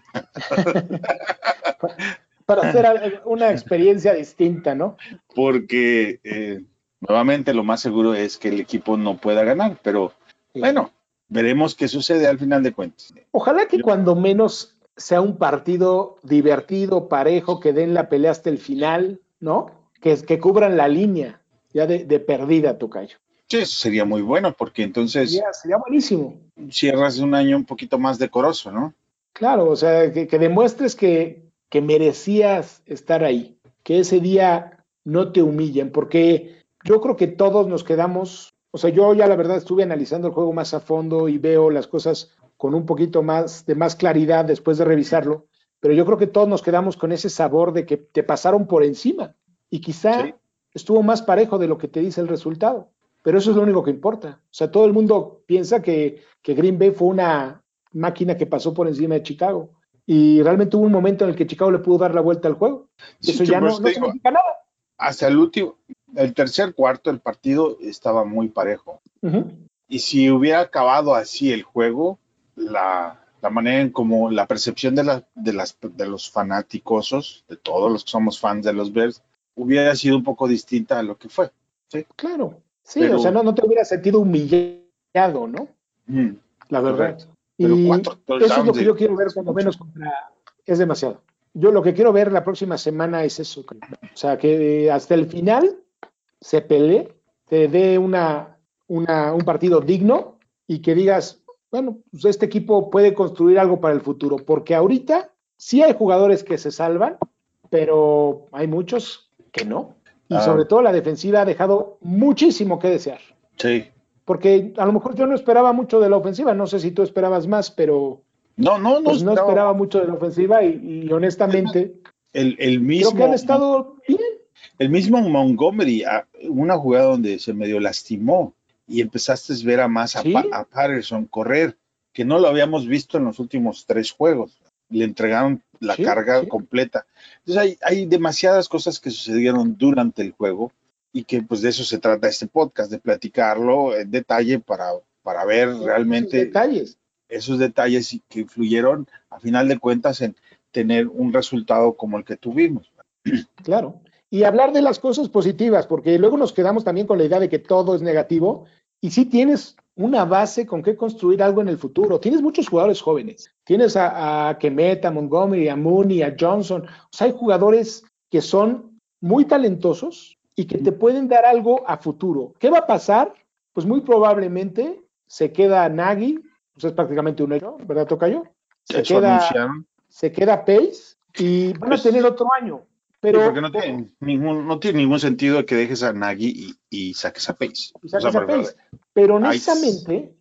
para hacer una experiencia distinta, ¿no? Porque eh, nuevamente lo más seguro es que el equipo no pueda ganar, pero bueno, veremos qué sucede al final de cuentas. Ojalá que cuando menos sea un partido divertido, parejo, que den la pelea hasta el final, ¿no? Que, que cubran la línea ya de, de perdida, Tocayo. Sí, eso sería muy bueno, porque entonces. Sería, sería, buenísimo. Cierras un año un poquito más decoroso, ¿no? Claro, o sea, que, que demuestres que, que, merecías estar ahí, que ese día no te humillen, porque yo creo que todos nos quedamos. O sea, yo ya la verdad estuve analizando el juego más a fondo y veo las cosas con un poquito más de más claridad después de revisarlo, pero yo creo que todos nos quedamos con ese sabor de que te pasaron por encima y quizá sí. estuvo más parejo de lo que te dice el resultado pero eso es lo único que importa. O sea, todo el mundo piensa que, que, Green Bay fue una máquina que pasó por encima de Chicago. Y realmente hubo un momento en el que Chicago le pudo dar la vuelta al juego. Sí, eso ya no, no significa nada. Hasta el último, el tercer cuarto del partido estaba muy parejo. Uh -huh. Y si hubiera acabado así el juego, la, la manera en como la percepción de, la, de, las, de los fanáticosos, de todos los que somos fans de los Bears, hubiera sido un poco distinta a lo que fue. ¿sí? Claro, Sí, pero, o sea, no, no, te hubiera sentido humillado, ¿no? Mm, la verdad. Pero y cuatro, eso es lo que yo quiero ver, cuando menos contra. Es demasiado. Yo lo que quiero ver la próxima semana es eso. O sea, que hasta el final se pelee, te dé una, una, un partido digno y que digas, bueno, pues este equipo puede construir algo para el futuro, porque ahorita sí hay jugadores que se salvan, pero hay muchos que no. Y ah. sobre todo la defensiva ha dejado muchísimo que desear. Sí. Porque a lo mejor yo no esperaba mucho de la ofensiva, no sé si tú esperabas más, pero no, no, no, pues no esperaba mucho de la ofensiva y, y honestamente el, el, mismo creo que han estado bien. El mismo Montgomery, una jugada donde se medio lastimó y empezaste a ver a más a, ¿Sí? a Patterson correr, que no lo habíamos visto en los últimos tres juegos. Le entregaron la Sí, carga sí. completa. Entonces hay, hay demasiadas cosas que sucedieron durante el juego y que pues de eso se trata este podcast, de platicarlo en detalle para, para ver realmente Esos detalles. esos detalles y que influyeron a final de cuentas en tener un resultado como el que tuvimos. Claro. Y hablar de las cosas positivas, porque luego nos quedamos también con la idea de que todo es negativo y sí tienes una base con que construir algo en el futuro. Tienes muchos jugadores jóvenes. Tienes a, a Kemet, a Montgomery, a Mooney, a Johnson. O sea, hay jugadores que son muy talentosos y que te pueden dar algo a futuro. ¿Qué va a pasar? Pues muy probablemente se queda Nagy, pues es prácticamente un hecho, ¿verdad, Tocayo? Se Eso queda, anunciaron. se queda Pace y van Pues- a tener otro año. Sí, Pero porque no tiene, ningún, no tiene ningún sentido que dejes a Nagy y, y saques a Pace. y sacas O sea, a Pace. Pero honestamente,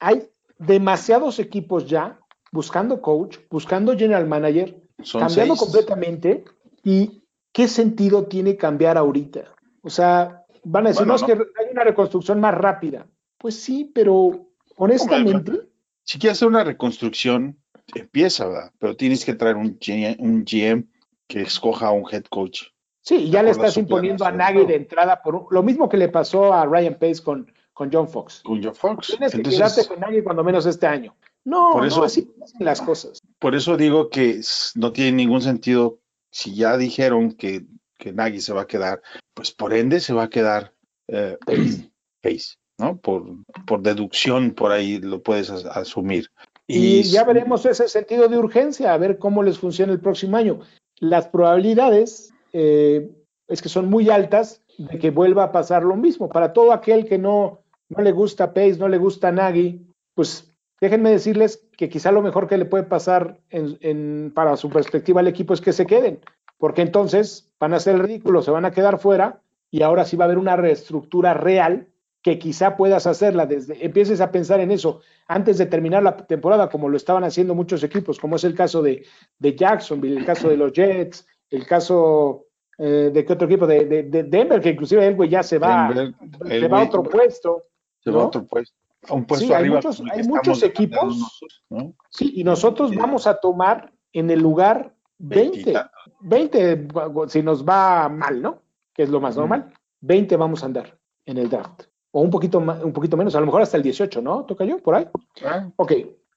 hay demasiados equipos ya buscando coach, buscando general manager, son cambiando seis. completamente. ¿Y qué sentido tiene cambiar ahorita? O sea, van a decir, Bueno, no, es que hay una reconstrucción más rápida. Pues sí, pero honestamente, Si quieres hacer una reconstrucción, empieza, ¿verdad? Pero tienes que traer un GM que escoja un head coach. sí, y ya le estás imponiendo a. Nagy de entrada por un- lo mismo que le pasó a Ryan Pace con, con John Fox. Con Joe Fox. Tienes que Entonces, quedarte con Nagy cuando menos este año. No, Por no, eso- así hacen las cosas. por eso digo que no tiene ningún sentido. Si ya dijeron que, que Nagy se va a quedar, pues por ende se va a quedar eh, Pace. Pace, ¿no? Por, por deducción, por ahí lo puedes as- asumir. Y ya veremos ese sentido de urgencia, a ver cómo les funciona el próximo año. Las probabilidades eh, es que son muy altas de que vuelva a pasar lo mismo. Para todo aquel que no, no le gusta Pace, no le gusta Nagy, pues déjenme decirles que quizá lo mejor que le puede pasar en, en, para su perspectiva al equipo es que se queden, porque entonces van a ser el ridículo, se van a quedar fuera y ahora sí va a haber una reestructura real que quizá puedas hacerla desde, empieces a pensar en eso antes de terminar la temporada, como lo estaban haciendo muchos equipos, como es el caso de, de Jacksonville, el caso de los Jets, el caso eh, de qué otro equipo, de, de, de, Denver, que inclusive el güey ya se va, Denver, se el va a otro puesto. se va a otro puesto. A un puesto Sí, hay arriba. muchos- hay muchos equipos. nosotros, ¿no? Sí, y nosotros vamos a tomar en el lugar 20. Veintita- 20 si nos va mal, ¿no? Que es lo más normal. 20 vamos a andar en el draft. O un poquito, ma- un poquito menos, a lo mejor hasta el 18, ¿no? ¿Toca yo? Por ahí. Ah, Ok,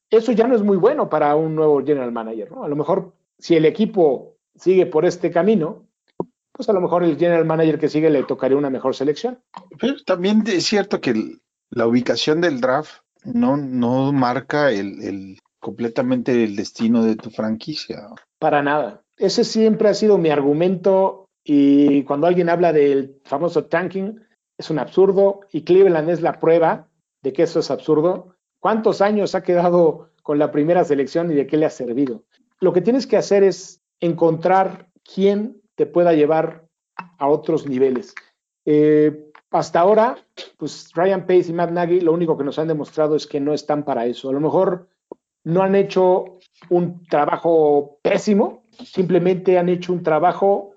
eso ya no es muy bueno para un nuevo general manager, ¿no? A lo mejor si el equipo sigue por este camino, pues a lo mejor el general manager que sigue le tocaría una mejor selección. Pero también es cierto que la ubicación del draft no, no marca el, el, completamente el destino de tu franquicia. Para nada. Ese siempre ha sido mi argumento y cuando alguien habla del famoso tanking, es un absurdo y Cleveland es la prueba de que eso es absurdo. ¿Cuántos años ha quedado con la primera selección y de qué le ha servido? Lo que tienes que hacer es encontrar quién te pueda llevar a otros niveles. Eh, hasta ahora, pues Ryan Pace y Matt Nagy lo único que nos han demostrado es que no están para eso. A lo mejor no han hecho un trabajo pésimo, simplemente han hecho un trabajo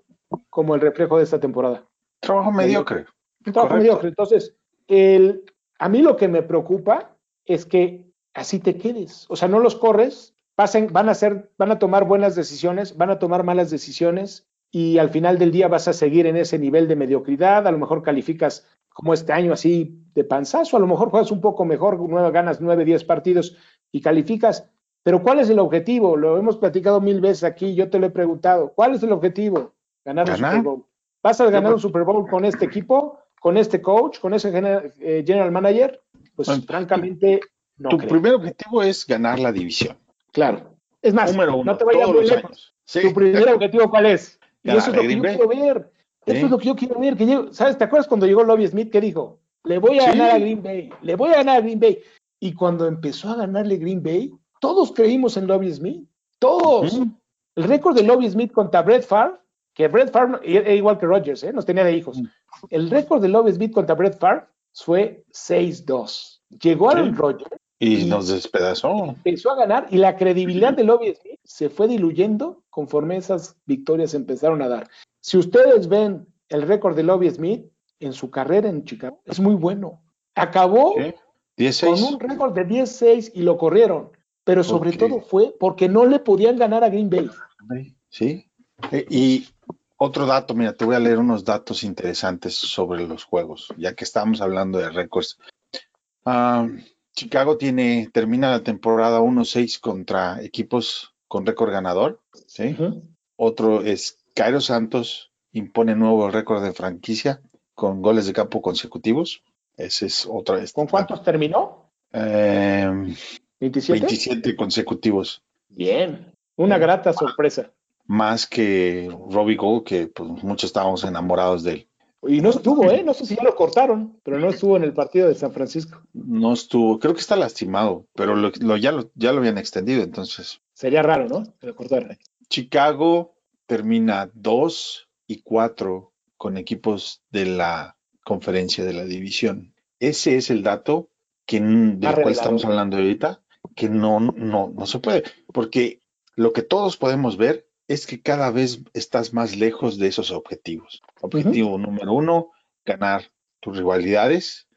como el reflejo de esta temporada. Trabajo mediocre. Trabajo mediocre. Entonces, el, a mí lo que me preocupa es que así te quedes. O sea, no los corres, pasen, van a hacer, van a tomar buenas decisiones, van a tomar malas decisiones y al final del día vas a seguir en ese nivel de mediocridad, a lo mejor calificas como este año así de panzazo, a lo mejor juegas un poco mejor, ganas nueve, diez partidos y calificas, pero ¿cuál es el objetivo? Lo hemos platicado mil veces aquí, yo te lo he preguntado, ¿cuál es el objetivo? Ganar, un Super Bowl. ¿Vas a ganar un Super Bowl con este equipo, con este coach, con ese eh, general, manager? Pues francamente no. Tu primer objetivo es ganar la división. Claro. Es más, no te vayas muy lejos. ¿Tu primer objetivo cuál es? Y eso es lo que yo quiero ver. Eso es lo que yo quiero ver. Que ¿Sabes? ¿Te acuerdas cuando llegó Lobby Smith? ¿Qué dijo? Le voy a ganar a Green Bay. Le voy a ganar a Green Bay. Y cuando empezó a ganarle Green Bay, todos creímos en Lobby Smith. Todos. El récord de Lobby Smith contra Brett Favre, que Brett Favre era igual que Rodgers, ¿eh? nos tenía de hijos. El récord de Lobby Smith contra Brett Favre fue 6-2. Llegó Aaron Rodgers y, nos despedazó. Empezó a ganar y la credibilidad de Lobby Smith se fue diluyendo conforme esas victorias empezaron a dar. Si ustedes ven el récord de Lobby Smith en su carrera en Chicago, es muy bueno. Acabó con un récord de 10-6 y lo corrieron, pero sobre todo fue porque no le podían ganar a Green Bay. Sí. E, y otro dato, mira, te voy a leer unos datos interesantes sobre los juegos, ya que estamos hablando de récords. Ah, Chicago tiene, termina la temporada 1-6 contra equipos con récord ganador. ¿sí? Otro es Cairo Santos, impone nuevo récord de franquicia con goles de campo consecutivos. Ese es otra vez. ¿Con cuántos terminó? Eh, ¿27? 27 consecutivos. Bien, una grata sorpresa. Más que Robbie Gold, que pues, muchos estábamos enamorados de él. Y no estuvo, ¿eh? No sé si ya lo cortaron, pero no estuvo en el partido de San Francisco. No estuvo, creo que está lastimado, pero lo, ya, lo, ya lo habían extendido, entonces. Sería raro, ¿no? Que lo cortaran. Chicago termina 2 y 4 con equipos de la conferencia de la división. Ese es el dato que, del cual estamos hablando ahorita, que no, no, no se puede, porque lo que todos podemos ver es que cada vez estás más lejos de esos objetivos. Objetivo número uno, ganar tus rivalidades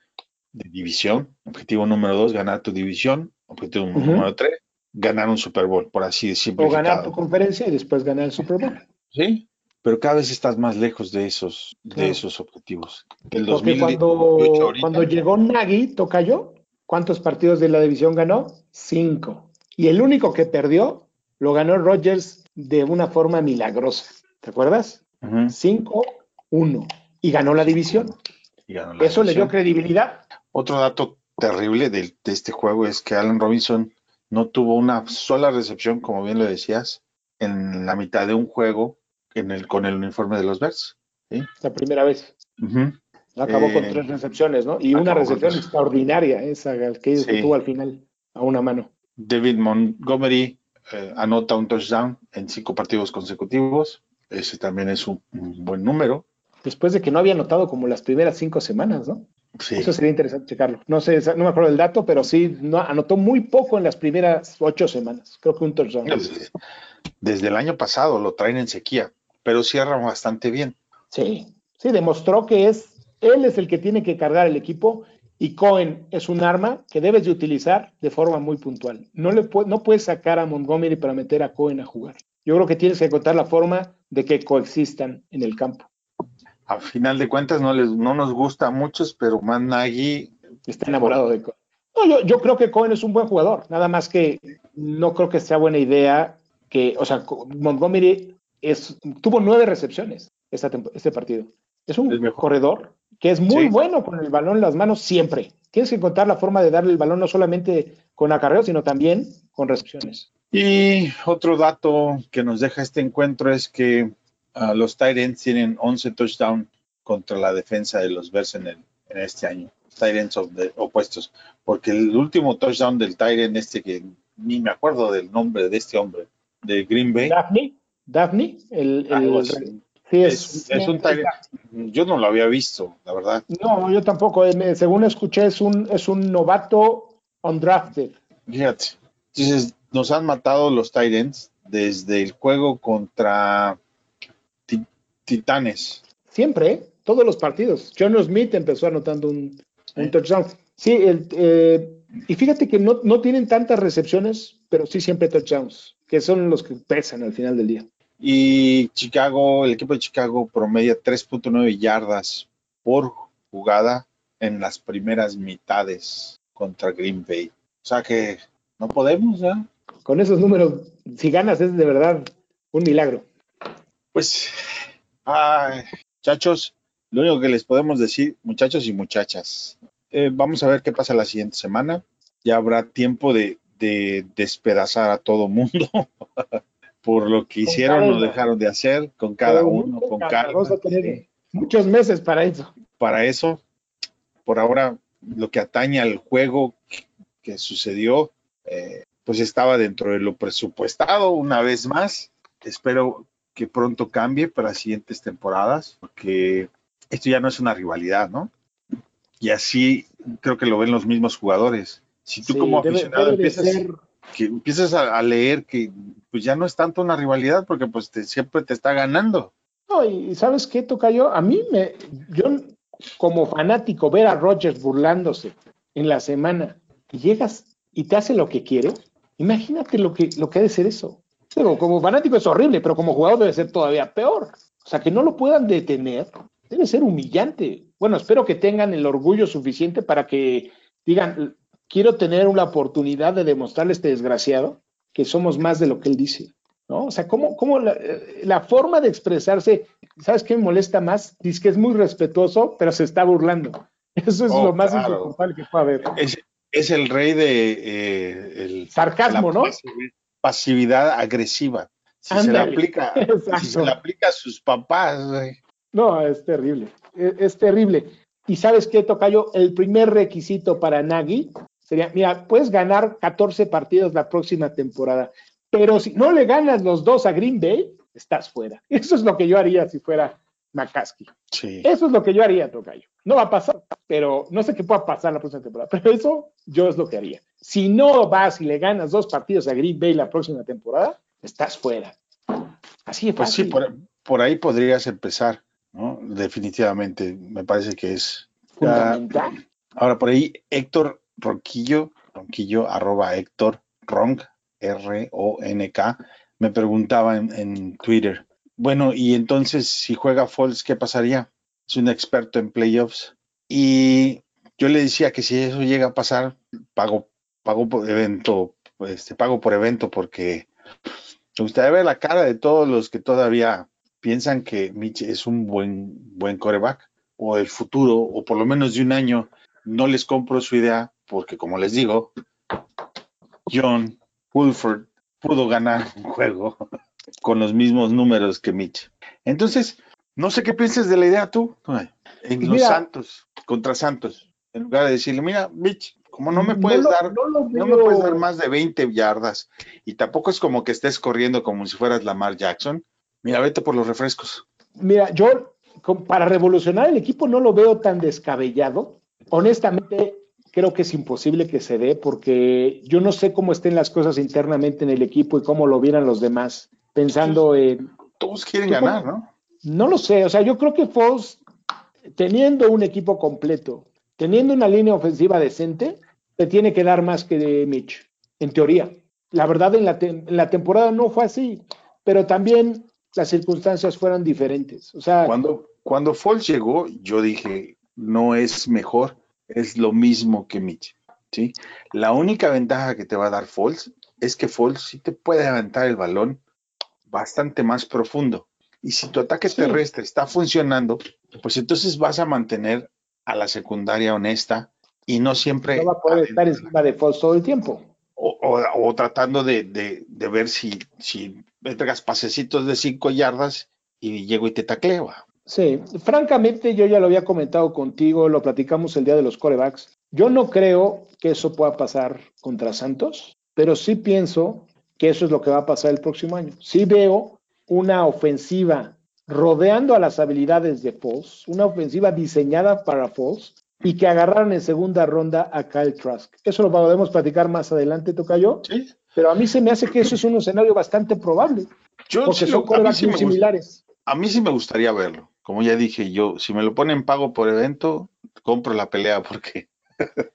de división. Objetivo número dos, ganar tu división. Objetivo número tres, ganar un Super Bowl, por así decirlo. O ganar tu conferencia y después ganar el Super Bowl. Sí, pero cada vez estás más lejos de esos, de esos objetivos. El cuando, cuando llegó Nagy, Tocayo, ¿cuántos partidos de la división ganó? Cinco. Y el único que perdió lo ganó Rodgers de una forma milagrosa. ¿Te acuerdas? 5-1. Y ganó la división. Eso le dio credibilidad. Otro dato terrible de, este juego es que Alan Robinson no tuvo una sola recepción, como bien lo decías, en la mitad de un juego en el, con el uniforme de los Bears. La primera vez. Acabó con eh, tres recepciones, ¿no? Y una recepción extraordinaria, esa que tuvo al final, a una mano. David Montgomery eh, anota un touchdown en cinco partidos consecutivos. Ese también es un, buen número. Después de que no había anotado como las primeras cinco semanas, ¿no? Sí. Eso sería interesante checarlo. No sé, no me acuerdo del dato, pero sí, no, anotó muy poco en las primeras ocho semanas. Creo que un touchdown. Desde, el año pasado lo traen en sequía, pero cierra bastante bien. Sí, sí, demostró que es, él es el que tiene que cargar el equipo y Cohen es un arma que debes de utilizar de forma muy puntual. No, le no puedes sacar a Montgomery para meter a Cohen a jugar. Yo creo que tienes que encontrar la forma de que coexistan en el campo. A final de cuentas no, les, no nos gusta a muchos, pero Man Nagy está enamorado de Cohen. No, yo, yo creo que Cohen es un buen jugador, nada más que no creo que sea buena idea que, o sea, Montgomery es, tuvo nueve recepciones esta este partido. Es un corredor que es muy bueno con el balón en las manos siempre. Tienes que encontrar la forma de darle el balón no solamente con acarreo, sino también con recepciones. Y otro dato que nos deja este encuentro es que uh, los Titans tienen 11 touchdowns contra la defensa de los Bears en, el, en este año. Titans opuestos. Porque el último touchdown del Tyrant este que ni me acuerdo del nombre de este hombre, de Green Bay. Daphne, Daphne, el, el sí, es, es, un Tyrant. Yo no lo había visto, la verdad. No, yo tampoco. Eh, según escuché, es un, es un novato undrafted. Fíjate. Entonces, nos han matado los Titans desde el juego contra Titanes. Siempre, ¿eh? todos los partidos. John Smith empezó anotando un, un touchdown. Sí, el, eh, y fíjate que no, no, tienen tantas recepciones, pero sí siempre touchdowns, que son los que pesan al final del día. Y Chicago, el equipo de Chicago promedia 3.9 yardas por jugada en las primeras mitades contra Green Bay. O sea que no podemos, ¿eh? Con esos números, si ganas es de verdad un milagro. Pues, ay, muchachos, lo único que les podemos decir, muchachos y muchachas, eh, vamos a ver qué pasa la siguiente semana. Ya habrá tiempo de, despedazar a todo mundo por lo que hicieron o dejaron de hacer con cada uno, con cada Vamos a tener muchos meses para eso. Para eso, por ahora, lo que atañe al juego que sucedió, eh, pues estaba dentro de lo presupuestado una vez más. Espero que pronto cambie para las siguientes temporadas, porque esto ya no es una rivalidad, ¿no? Y así creo que lo ven los mismos jugadores. Si tú como aficionado empiezas, que empiezas a, leer que pues ya no es tanto una rivalidad porque pues siempre te está ganando. No, y ¿sabes qué, Tocayo? A mí me, yo como fanático ver a Rogers burlándose en la semana y llegas y te hace lo que quiere, imagínate lo que, lo que ha de ser eso. Pero como fanático es horrible, pero como jugador debe ser todavía peor. O sea, que no lo puedan detener debe ser humillante. Bueno, espero que tengan el orgullo suficiente para que digan, quiero tener una oportunidad de demostrarle a este desgraciado que somos más de lo que él dice. ¿No? O sea, ¿cómo, cómo la, forma de expresarse, ¿sabes qué me molesta más? Dice que es muy respetuoso, pero se está burlando. Eso es oh, lo más insoportable que puede haber. Es, el rey de eh, el, sarcasmo, ¿no? Pasividad agresiva. Si se, le aplica, si se le aplica a sus papás, güey. No, es terrible, es, terrible. Y sabes qué, Tocayo, el primer requisito para Nagy sería, mira, puedes ganar 14 partidos la próxima temporada, pero si no le ganas los dos a Green Bay, estás fuera. Eso es lo que yo haría si fuera McCaskey. Sí. Eso es lo que yo haría, Tocayo. No va a pasar, pero no sé qué pueda pasar la próxima temporada, pero eso yo es lo que haría. Si no vas y le ganas dos partidos a Green Bay la próxima temporada, estás fuera. Así de Pues sí, por, por ahí podrías empezar. Definitivamente, me parece que es fundamental. ahora por ahí, Héctor Ronquillo, Ronquillo, arroba Héctor Ronk, R-O-N-K, me preguntaba en, Twitter, bueno, y entonces si juega Falls, ¿qué pasaría? Es un experto en playoffs. Y yo le decía que si eso llega a pasar, pago, pago por evento, este, pago por evento porque me gustaría ver la cara de todos los que todavía piensan que Mitch es un buen, buen coreback o el futuro, o por lo menos de un año, no les compro su idea porque, como les digo, John Wolford pudo ganar un juego con los mismos números que Mitch. Entonces, no sé qué piensas de la idea tú, en los Santos, contra Santos, en lugar de decirle, mira, Mitch, como no me puedes dar, no, me puedes dar más de 20 yardas y tampoco es como que estés corriendo como si fueras Lamar Jackson, Mira, vete por los refrescos. Mira, yo para revolucionar el equipo no lo veo tan descabellado. Honestamente, creo que es imposible que se dé porque yo no sé cómo estén las cosas internamente en el equipo y cómo lo vieran los demás, pensando en... Todos quieren ganar, ¿no? No lo sé, o sea, yo creo que Foles, teniendo un equipo completo, teniendo una línea ofensiva decente, te tiene que dar más que de Mitch, en teoría. La verdad, en la, en la temporada no fue así, pero también las circunstancias fueron diferentes. O sea, cuando, cuando llegó, yo dije, no es mejor, es lo mismo que Mitch. ¿sí? La única ventaja que te va a dar Foles es que Foles sí te puede aventar el balón bastante más profundo. Y si tu ataque terrestre está funcionando, pues entonces vas a mantener a la secundaria honesta y no siempre... No va a poder estar encima de Foles todo el tiempo. O, tratando de, ver si, si entregas pasecitos de cinco yardas y llego y te tacleo. Sí, francamente yo ya lo había comentado contigo, lo platicamos el día de los corebacks. Yo no creo que eso pueda pasar contra Santos, pero sí pienso que eso es lo que va a pasar el próximo año. Sí veo una ofensiva rodeando a las habilidades de Foles, una ofensiva diseñada para Foles y que agarraron en segunda ronda a Kyle Trask. Eso lo podemos platicar más adelante, Tocayo. Sí. Pero a mí se me hace que eso es un escenario bastante probable. Yo porque son corebacks muy similares. A mí sí me gustaría verlo. Como ya dije, yo, si me lo ponen pago por evento, compro la pelea porque.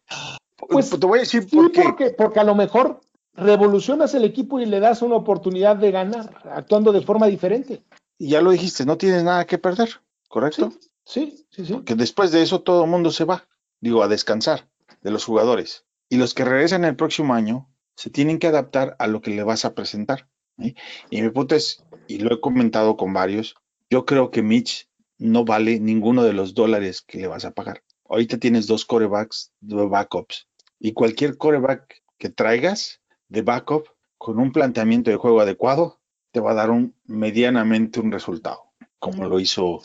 pues te voy a decir por qué. Porque, porque a lo mejor revolucionas el equipo y le das una oportunidad de ganar, actuando de forma diferente. Y ya lo dijiste, no tienes nada que perder, ¿correcto? Sí, sí, sí. Porque después de eso todo el mundo se va, digo, a descansar de los jugadores. Y los que regresan el próximo año se tienen que adaptar a lo que le vas a presentar. Y mi punto es, y lo he comentado con varios, yo creo que Mitch no vale ninguno de los dólares que le vas a pagar. Ahorita tienes dos corebacks, dos backups. Y cualquier coreback que traigas de backup con un planteamiento de juego adecuado, te va a dar un medianamente un resultado, como lo hizo.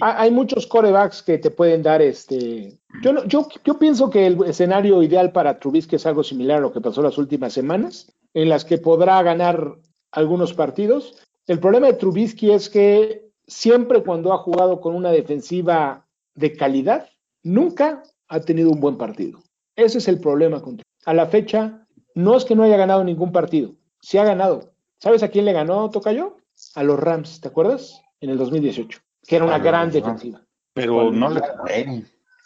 Hay muchos corebacks que te pueden dar este. Yo, yo, yo pienso que el escenario ideal para Trubisky es algo similar a lo que pasó las últimas semanas, en las que podrá ganar algunos partidos. El problema de Trubisky es que siempre cuando ha jugado con una defensiva de calidad, nunca ha tenido un buen partido. Ese es el problema con A la fecha, no es que no haya ganado ningún partido, sí ha ganado. ¿Sabes a quién le ganó Tocayo? A los Rams, ¿te acuerdas? En el 2018, que era una gran defensiva. Pero no le ganó.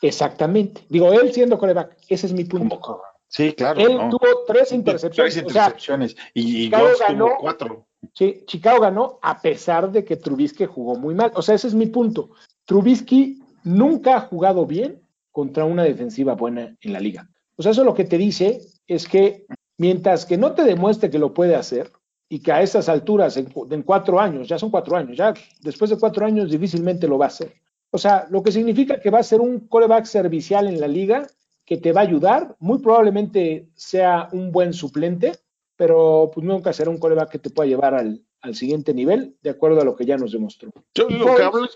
Exactamente. Digo, él siendo coreback, ese es mi punto. Sí, claro. Él tuvo tres intercepciones. Tres intercepciones. y, Chicago ganó cuatro. Sí, Chicago ganó a pesar de que Trubisky jugó muy mal. O sea, ese es mi punto. Trubisky nunca ha jugado bien contra una defensiva buena en la liga. O sea, eso lo que te dice es que mientras que no te demuestre que lo puede hacer y que a estas alturas, en, cuatro años, ya son cuatro años, ya después de cuatro años difícilmente lo va a hacer. O sea, lo que significa que va a ser un coreback servicial en la liga que te va a ayudar, muy probablemente sea un buen suplente, pero pues nunca será un coreback que te pueda llevar al, siguiente nivel, de acuerdo a lo que ya nos demostró. Yo lo que hablo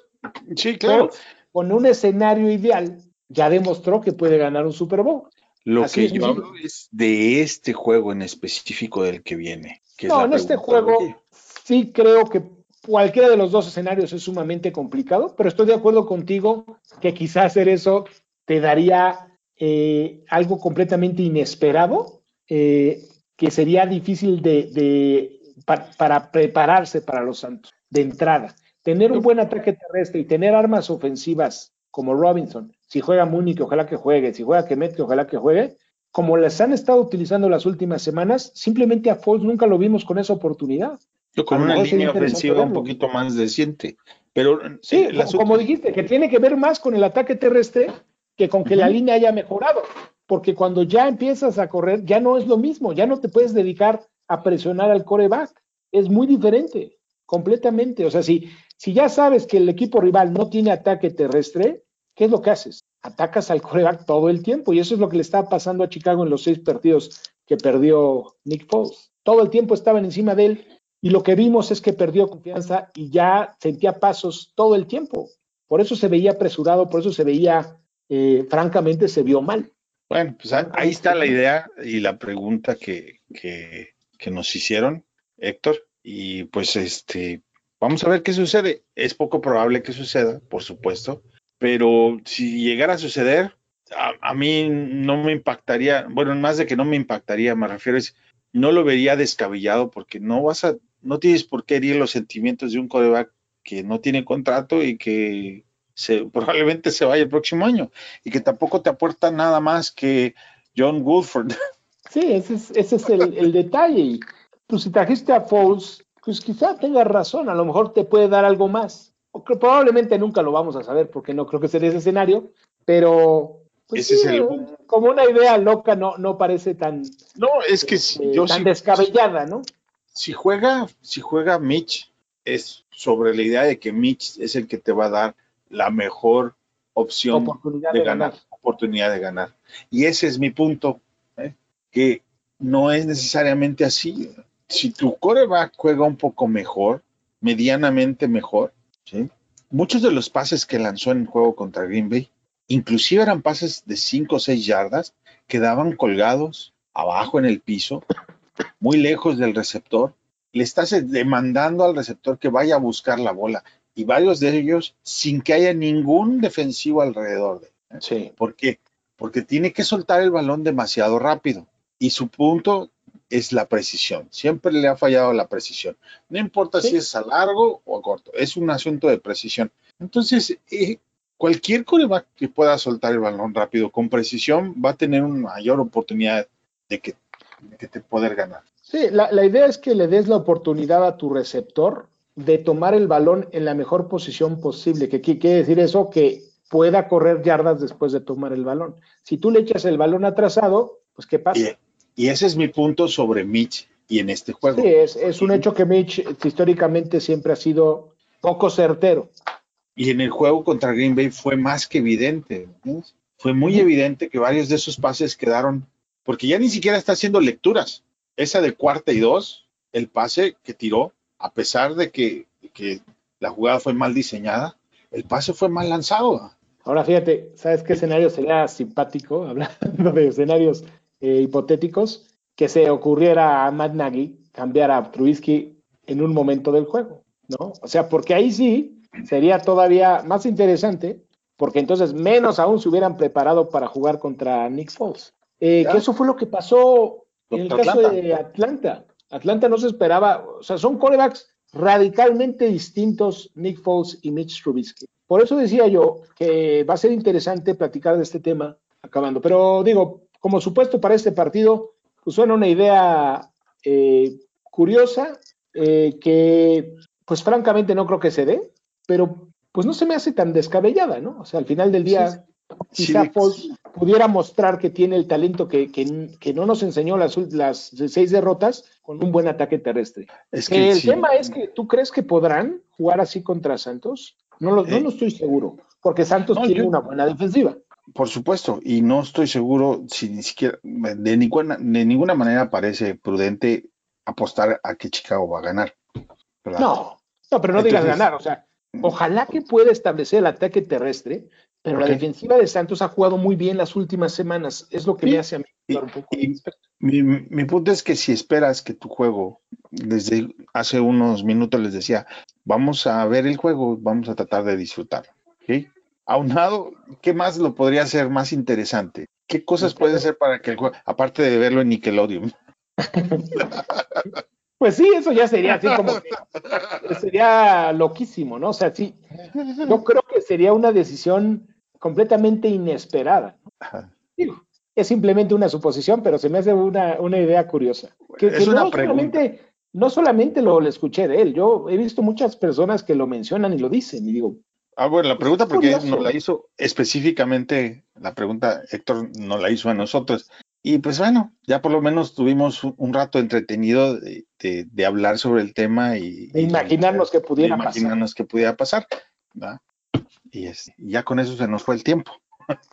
sí, claro. Con un escenario ideal, ya demostró que puede ganar un Super Bowl. Lo que yo hablo es de este juego en específico del que viene. no, en este juego sí creo que cualquiera de los dos escenarios es sumamente complicado, pero estoy de acuerdo contigo que quizás hacer eso te daría eh, algo completamente inesperado, eh, que sería difícil de, para prepararse para los Santos de entrada. Tener un buen ataque terrestre y tener armas ofensivas como Robinson, si juega Múnich, ojalá que juegue, si juega Kemet, ojalá que juegue, como las han estado utilizando las últimas semanas, simplemente a Foles nunca lo vimos con esa oportunidad. Yo con una línea ofensiva un poquito más decente. Pero sí, eh, como dijiste, que tiene que ver más con el ataque terrestre que con que la línea haya mejorado. Porque cuando ya empiezas a correr, ya no es lo mismo, ya no te puedes dedicar a presionar al coreback. Es muy diferente, completamente. O sea, si, si ya sabes que el equipo rival no tiene ataque terrestre, ¿qué es lo que haces? Atacas al coreback todo el tiempo y eso es lo que le estaba pasando a Chicago en los seis partidos que perdió Nick Foles. Todo el tiempo estaban encima de él y lo que vimos es que perdió confianza y ya sentía pasos todo el tiempo. Por eso se veía apresurado, por eso se veía, eh, francamente, se vio mal. Bueno, pues ahí está la idea y la pregunta que, que, que nos hicieron, Héctor. Y pues este, Vamos a ver qué sucede. Es poco probable que suceda, por supuesto, pero si llegara a suceder, a, mí no me impactaría, bueno, más de que no me impactaría, me refiero es, no lo vería descabellado porque no vas a, no tienes por qué herir los sentimientos de un coreback que no tiene contrato y que se, probablemente se vaya el próximo año y que tampoco te aporta nada más que John Woodford. Sí, ese es, ese es el, el detalle. Pues si trajiste a Foles, pues quizá tengas razón, a lo mejor te puede dar algo más. O que probablemente nunca lo vamos a saber porque no creo que sea ese escenario, pero Pues Ese es el... Como una idea loca, no, no parece tan. No, es que eh, yo tan descabellada, ¿no? Si juega, si juega Mitch, es sobre la idea de que Mitch es el que te va a dar la mejor opción de, ganar, oportunidad de ganar. Y ese es mi punto, ¿eh? que no es necesariamente así. Si tu coreback juega un poco mejor, medianamente mejor, muchos de los pases que lanzó en el juego contra Green Bay, inclusive eran pases de 5 o 6 yardas, quedaban colgados abajo en el piso, muy lejos del receptor. Le estás demandando al receptor que vaya a buscar la bola y varios de ellos sin que haya ningún defensivo alrededor de él. Sí. ¿Por qué? Porque tiene que soltar el balón demasiado rápido y su punto es la precisión. Siempre le ha fallado la precisión. No importa si es a largo o a corto, es un asunto de precisión. Entonces, eh, cualquier coreback que pueda soltar el balón rápido con precisión va a tener una mayor oportunidad de que, te poder ganar. Sí, la, la idea es que le des la oportunidad a tu receptor de tomar el balón en la mejor posición posible. ¿Qué quiere decir eso? Que pueda correr yardas después de tomar el balón. Si tú le echas el balón atrasado, pues ¿qué pasa? Y, ese es mi punto sobre Mitch y en este juego. Sí, es, un hecho que Mitch históricamente siempre ha sido poco certero. Y en el juego contra Green Bay fue más que evidente. Fue muy evidente que varios de esos pases quedaron, porque ya ni siquiera está haciendo lecturas. Esa de cuarta y dos, el pase que tiró, a pesar de que, la jugada fue mal diseñada, el pase fue mal lanzado. Ahora fíjate, ¿sabes qué escenario sería simpático, hablando de escenarios eh, hipotéticos, que se ocurriera a Matt Nagy cambiar a Trubisky en un momento del juego, ¿no? O sea, porque ahí sí sería todavía más interesante, porque entonces menos aún se hubieran preparado para jugar contra Nick Foles. Eh, que eso fue lo que pasó en el caso de Atlanta. Atlanta no se esperaba, o sea, son corebacks radicalmente distintos Nick Foles y Mitch Trubisky. Por eso decía yo que va a ser interesante platicar de este tema acabando. Pero digo, como supuesto para este partido, pues suena una idea eh, curiosa eh, que pues francamente no creo que se dé, pero pues no se me hace tan descabellada, ¿no? O sea, al final del día quizá pudiera mostrar que tiene el talento que, no nos enseñó las, las seis derrotas con un buen ataque terrestre. Es que el tema es que tú crees que podrán jugar así contra Santos. No lo, no, eh, estoy seguro, porque Santos tiene una buena defensiva. Por supuesto, y no estoy seguro si ni siquiera, de ninguna, de ninguna manera parece prudente apostar a que Chicago va a ganar. No, no, pero no digas ganar, o sea, ojalá que pueda establecer el ataque terrestre, pero la defensiva de Santos ha jugado muy bien las últimas semanas. Es lo que me hace a mí un poco. mi, mi, punto es que si esperas que tu juego, desde hace unos minutos les decía, vamos a ver el juego, vamos a tratar de disfrutarlo. ¿okay? Aunado, ¿qué más lo podría hacer más interesante? ¿Qué cosas puede hacer para que el juego, aparte de verlo en Nickelodeon? Pues sí, eso ya sería así como sería loquísimo, ¿no? O sea, sí, yo creo que sería una decisión completamente inesperada. es simplemente una suposición, pero se me hace una, idea curiosa. Que, no, solamente, no solamente lo, lo escuché de él, yo he visto muchas personas que lo mencionan y lo dicen, y digo, Ah, bueno, la pregunta porque nos la hizo específicamente, la pregunta Héctor nos la hizo a nosotros. Y pues bueno, ya por lo menos tuvimos un rato entretenido de, hablar sobre el tema y... De imaginarnos que pudiera imaginarnos que pudiera pasar. Y ya con eso se nos fue el tiempo.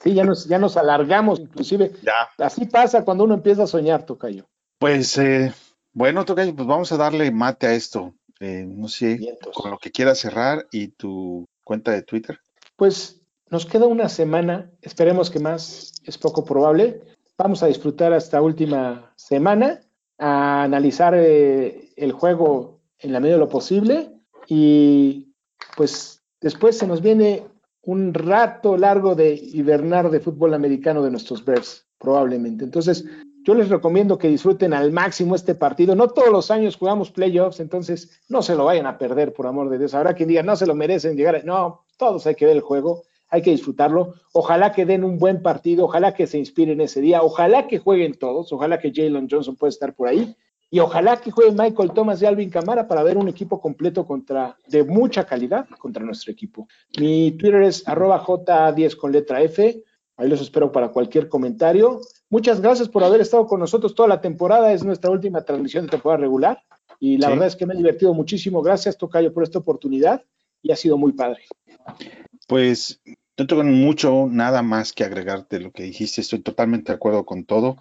Sí, ya nos, ya nos alargamos inclusive. Ya. Así pasa cuando uno empieza a soñar, Tocayo. Pues eh, bueno, Tocayo, pues vamos a darle mate a esto. Eh, no sé, con lo que quieras cerrar y tu cuenta de Twitter. Pues nos queda una semana, esperemos que más, es poco probable, Vamos a disfrutar esta última semana, a analizar eh, el juego en la medida de lo posible y pues después se nos viene un rato largo de hibernar de fútbol americano de nuestros Bears, probablemente. Entonces, yo les recomiendo que disfruten al máximo este partido. No todos los años jugamos playoffs, entonces no se lo vayan a perder, por amor de Dios. Habrá quien diga, no se lo merecen llegar. No, todos hay que ver el juego hay que disfrutarlo. Ojalá que den un buen partido, ojalá que se inspiren ese día, ojalá que jueguen todos, ojalá que Jalen Johnson pueda estar por ahí y ojalá que jueguen Michael Thomas y Alvin Camara para ver un equipo completo contra, de mucha calidad contra nuestro equipo. Mi Twitter es arroba J10 con letra F. Ahí los espero para cualquier comentario. Muchas gracias por haber estado con nosotros toda la temporada. Es nuestra última transmisión de temporada regular. Y la verdad es que me he divertido muchísimo. Gracias, Tocayo, por esta oportunidad. Y ha sido muy padre. Pues no tengo mucho, nada más que agregarte lo que dijiste. Estoy totalmente de acuerdo con todo.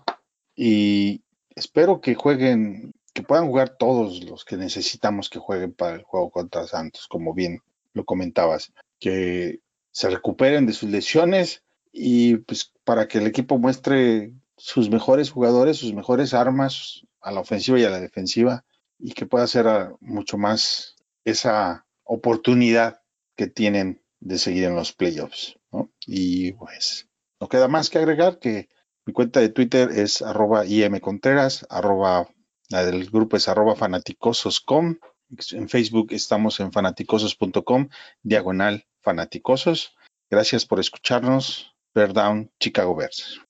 Y espero que jueguen, que puedan jugar todos los que necesitamos que jueguen para el juego contra Santos, como bien lo comentabas. Que se recuperen de sus lesiones y pues para que el equipo muestre sus mejores jugadores, sus mejores armas a la ofensiva y a la defensiva y que pueda ser mucho más esa oportunidad que tienen de seguir en los playoffs. Y pues no queda más que agregar que mi cuenta de Twitter es arroba imcontreras, arroba, la del grupo es arroba fanaticosos.com. En Facebook estamos en fanaticosos.com, diagonal fanaticosos. Gracias por escucharnos. Bear Down, Chicago Bears.